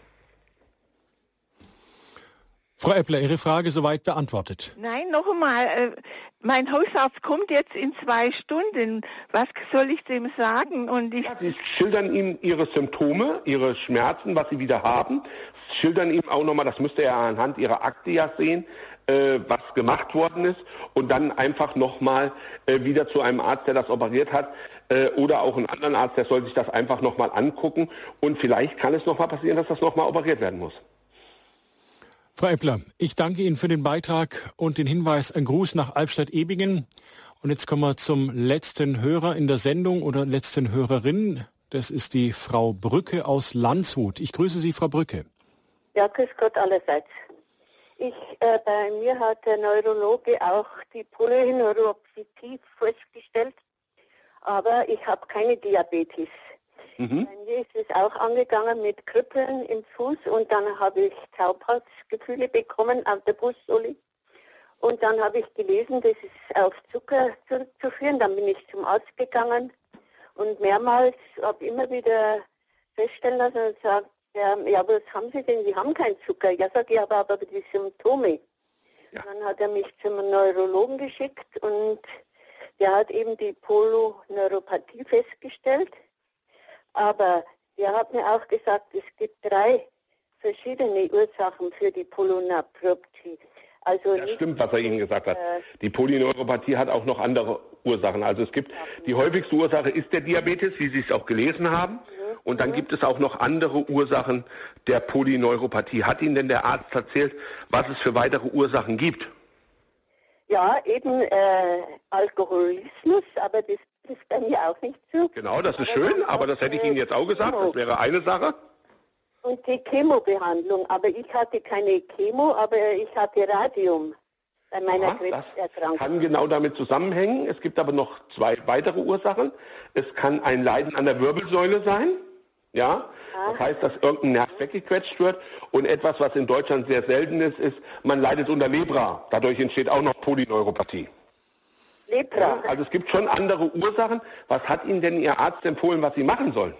Frau Eppler, Ihre Frage soweit beantwortet. Nein, noch einmal. Äh, mein Hausarzt kommt jetzt in zwei Stunden. Was soll ich dem sagen? Und ich ja, Sie schildern ihm Ihre Symptome, Ihre Schmerzen, was Sie wieder haben. Schildern ihm auch nochmal, das müsste er anhand Ihrer Akte ja sehen, äh, was gemacht worden ist. Und dann einfach nochmal äh, wieder zu einem Arzt, der das operiert hat. Äh, oder auch einen anderen Arzt, der soll sich das einfach nochmal angucken. Und vielleicht kann es nochmal passieren, dass das nochmal operiert werden muss. Frau Eppler, ich danke Ihnen für den Beitrag und den Hinweis, ein Gruß nach Albstadt-Ebingen. Und jetzt kommen wir zum letzten Hörer in der Sendung oder letzten Hörerin. Das ist die Frau Brücke aus Landshut. Ich grüße Sie, Frau Brücke. Ja, grüß Gott allerseits. Ich, äh, bei mir hat der Neurologe auch die Polyneuropathie festgestellt, aber ich habe keine Diabetes. Mhm. Bei mir ist es auch angegangen mit Kribbeln im Fuß und dann habe ich Taubheitsgefühle bekommen auf der Fußsohle. Und dann habe ich gelesen, das ist auf Zucker zurückzuführen. Dann bin ich zum Arzt gegangen und mehrmals habe immer wieder feststellen lassen und sagt, ja, ja, was haben Sie denn? Sie haben keinen Zucker. Ja, sage ich, aber, aber die Symptome. Ja. Dann hat er mich zum Neurologen geschickt und der hat eben die Poloneuropathie festgestellt. Aber er hat mir auch gesagt, es gibt drei verschiedene Ursachen für die Polyneuropathie. Also ja, stimmt, was er Ihnen gesagt hat. Äh, die Polyneuropathie hat auch noch andere Ursachen. Also es gibt die häufigste Ursache ist der Diabetes, wie Sie es auch gelesen haben. Mhm. Und dann mhm. gibt es auch noch andere Ursachen der Polyneuropathie. Hat Ihnen denn der Arzt erzählt, was es für weitere Ursachen gibt? Ja, eben äh, Alkoholismus, aber das trifft bei mir auch nicht zu. Genau, das ist schön, aber das hätte ich Ihnen jetzt auch gesagt. Das wäre eine Sache. Und die Chemobehandlung, aber ich hatte keine Chemo, aber ich hatte Radium bei meiner Aha, Krebserkrankung. Das kann genau damit zusammenhängen. Es gibt aber noch zwei weitere Ursachen. Es kann ein Leiden an der Wirbelsäule sein. Ja, das heißt, dass irgendein Nerv weggequetscht wird. Und etwas, was in Deutschland sehr selten ist, ist, man leidet unter Lebra. Dadurch entsteht auch noch Polyneuropathie. Lepra. Also es gibt schon andere Ursachen. Was hat Ihnen denn Ihr Arzt empfohlen, was Sie machen sollen?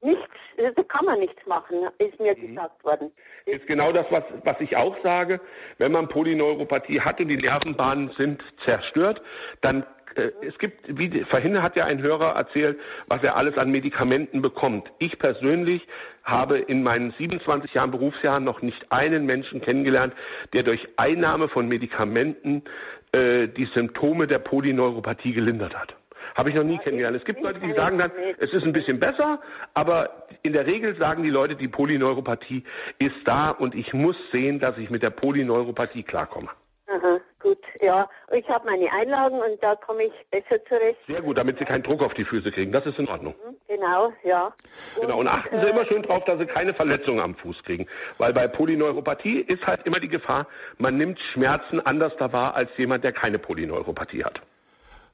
Nichts, da kann man nichts machen, ist mir mhm. gesagt worden. Ist genau das, was, was ich auch sage. Wenn man Polyneuropathie hat und die Nervenbahnen sind zerstört, dann äh, es gibt, wie vorhin hat ja ein Hörer erzählt, was er alles an Medikamenten bekommt. Ich persönlich habe in meinen 27 Jahren Berufsjahren noch nicht einen Menschen kennengelernt, der durch Einnahme von Medikamenten äh, die Symptome der Polyneuropathie gelindert hat. Habe ich noch nie kennengelernt. Es gibt Leute, die sagen dann, es ist ein bisschen besser, aber in der Regel sagen die Leute, die Polyneuropathie ist da und ich muss sehen, dass ich mit der Polyneuropathie klarkomme. Aha, gut, ja. Ich habe meine Einlagen und da komme ich besser zurecht. Sehr gut, damit Sie keinen Druck auf die Füße kriegen. Das ist in Ordnung. Mhm, genau, ja. Genau, und achten Sie äh, immer schön drauf, dass Sie keine Verletzungen am Fuß kriegen. Weil bei Polyneuropathie ist halt immer die Gefahr, man nimmt Schmerzen anders da wahr als jemand, der keine Polyneuropathie hat.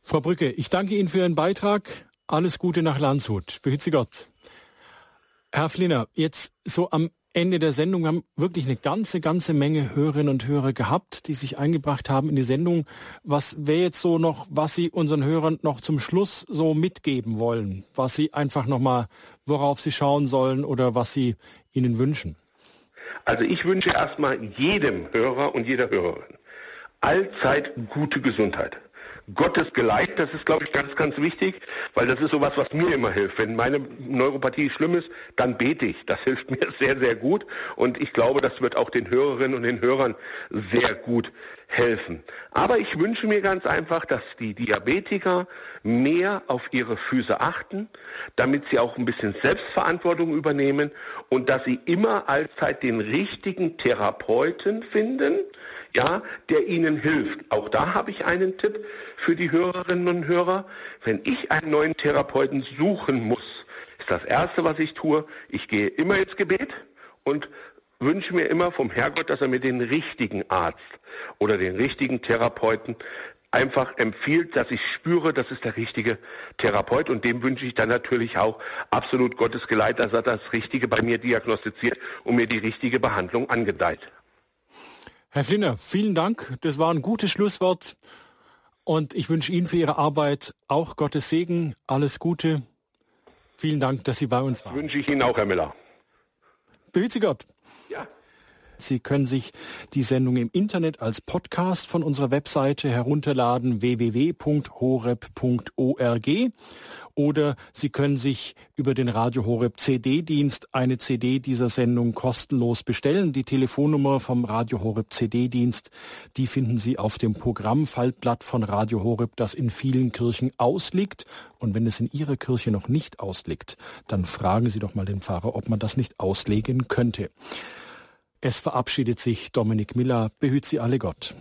Frau Brücke, ich danke Ihnen für Ihren Beitrag. Alles Gute nach Landshut. Behüt Sie Gott. Herr Flinner, jetzt so am Ende der Sendung. Wir haben wirklich eine ganze, ganze Menge Hörerinnen und Hörer gehabt, die sich eingebracht haben in die Sendung. Was wäre jetzt so noch, was Sie unseren Hörern noch zum Schluss so mitgeben wollen? Was Sie einfach nochmal, worauf Sie schauen sollen oder was Sie ihnen wünschen? Also ich wünsche erstmal jedem Hörer und jeder Hörerin allzeit gute Gesundheit. Gottes geleitet. Das ist, glaube ich, ganz, ganz wichtig, weil das ist sowas, was mir immer hilft. Wenn meine Neuropathie schlimm ist, dann bete ich. Das hilft mir sehr, sehr gut. Und ich glaube, das wird auch den Hörerinnen und den Hörern sehr gut helfen. Aber ich wünsche mir ganz einfach, dass die Diabetiker mehr auf ihre Füße achten, damit sie auch ein bisschen Selbstverantwortung übernehmen und dass sie immer allzeit den richtigen Therapeuten finden, ja, der ihnen hilft. Auch da habe ich einen Tipp für die Hörerinnen und Hörer. Wenn ich einen neuen Therapeuten suchen muss, ist das Erste, was ich tue, ich gehe immer ins Gebet und wünsche mir immer vom Herrgott, dass er mir den richtigen Arzt oder den richtigen Therapeuten einfach empfiehlt, dass ich spüre, das ist der richtige Therapeut und dem wünsche ich dann natürlich auch absolut Gottes Geleit, dass er das Richtige bei mir diagnostiziert und mir die richtige Behandlung angedeiht. Herr Flinner, vielen Dank. Das war ein gutes Schlusswort und ich wünsche Ihnen für Ihre Arbeit auch Gottes Segen, alles Gute. Vielen Dank, dass Sie bei uns waren. Wünsche ich Ihnen auch, Herr Miller. Behüte Gott. Sie können sich die Sendung im Internet als Podcast von unserer Webseite herunterladen www.horeb.org oder Sie können sich über den Radio Horeb CD-Dienst eine CD dieser Sendung kostenlos bestellen. Die Telefonnummer vom Radio Horeb CD-Dienst, die finden Sie auf dem Programmfaltblatt von Radio Horeb, das in vielen Kirchen ausliegt. Und wenn es in Ihrer Kirche noch nicht ausliegt, dann fragen Sie doch mal den Pfarrer, ob man das nicht auslegen könnte. Es verabschiedet sich Dominik Miller. Behüt Sie alle Gott.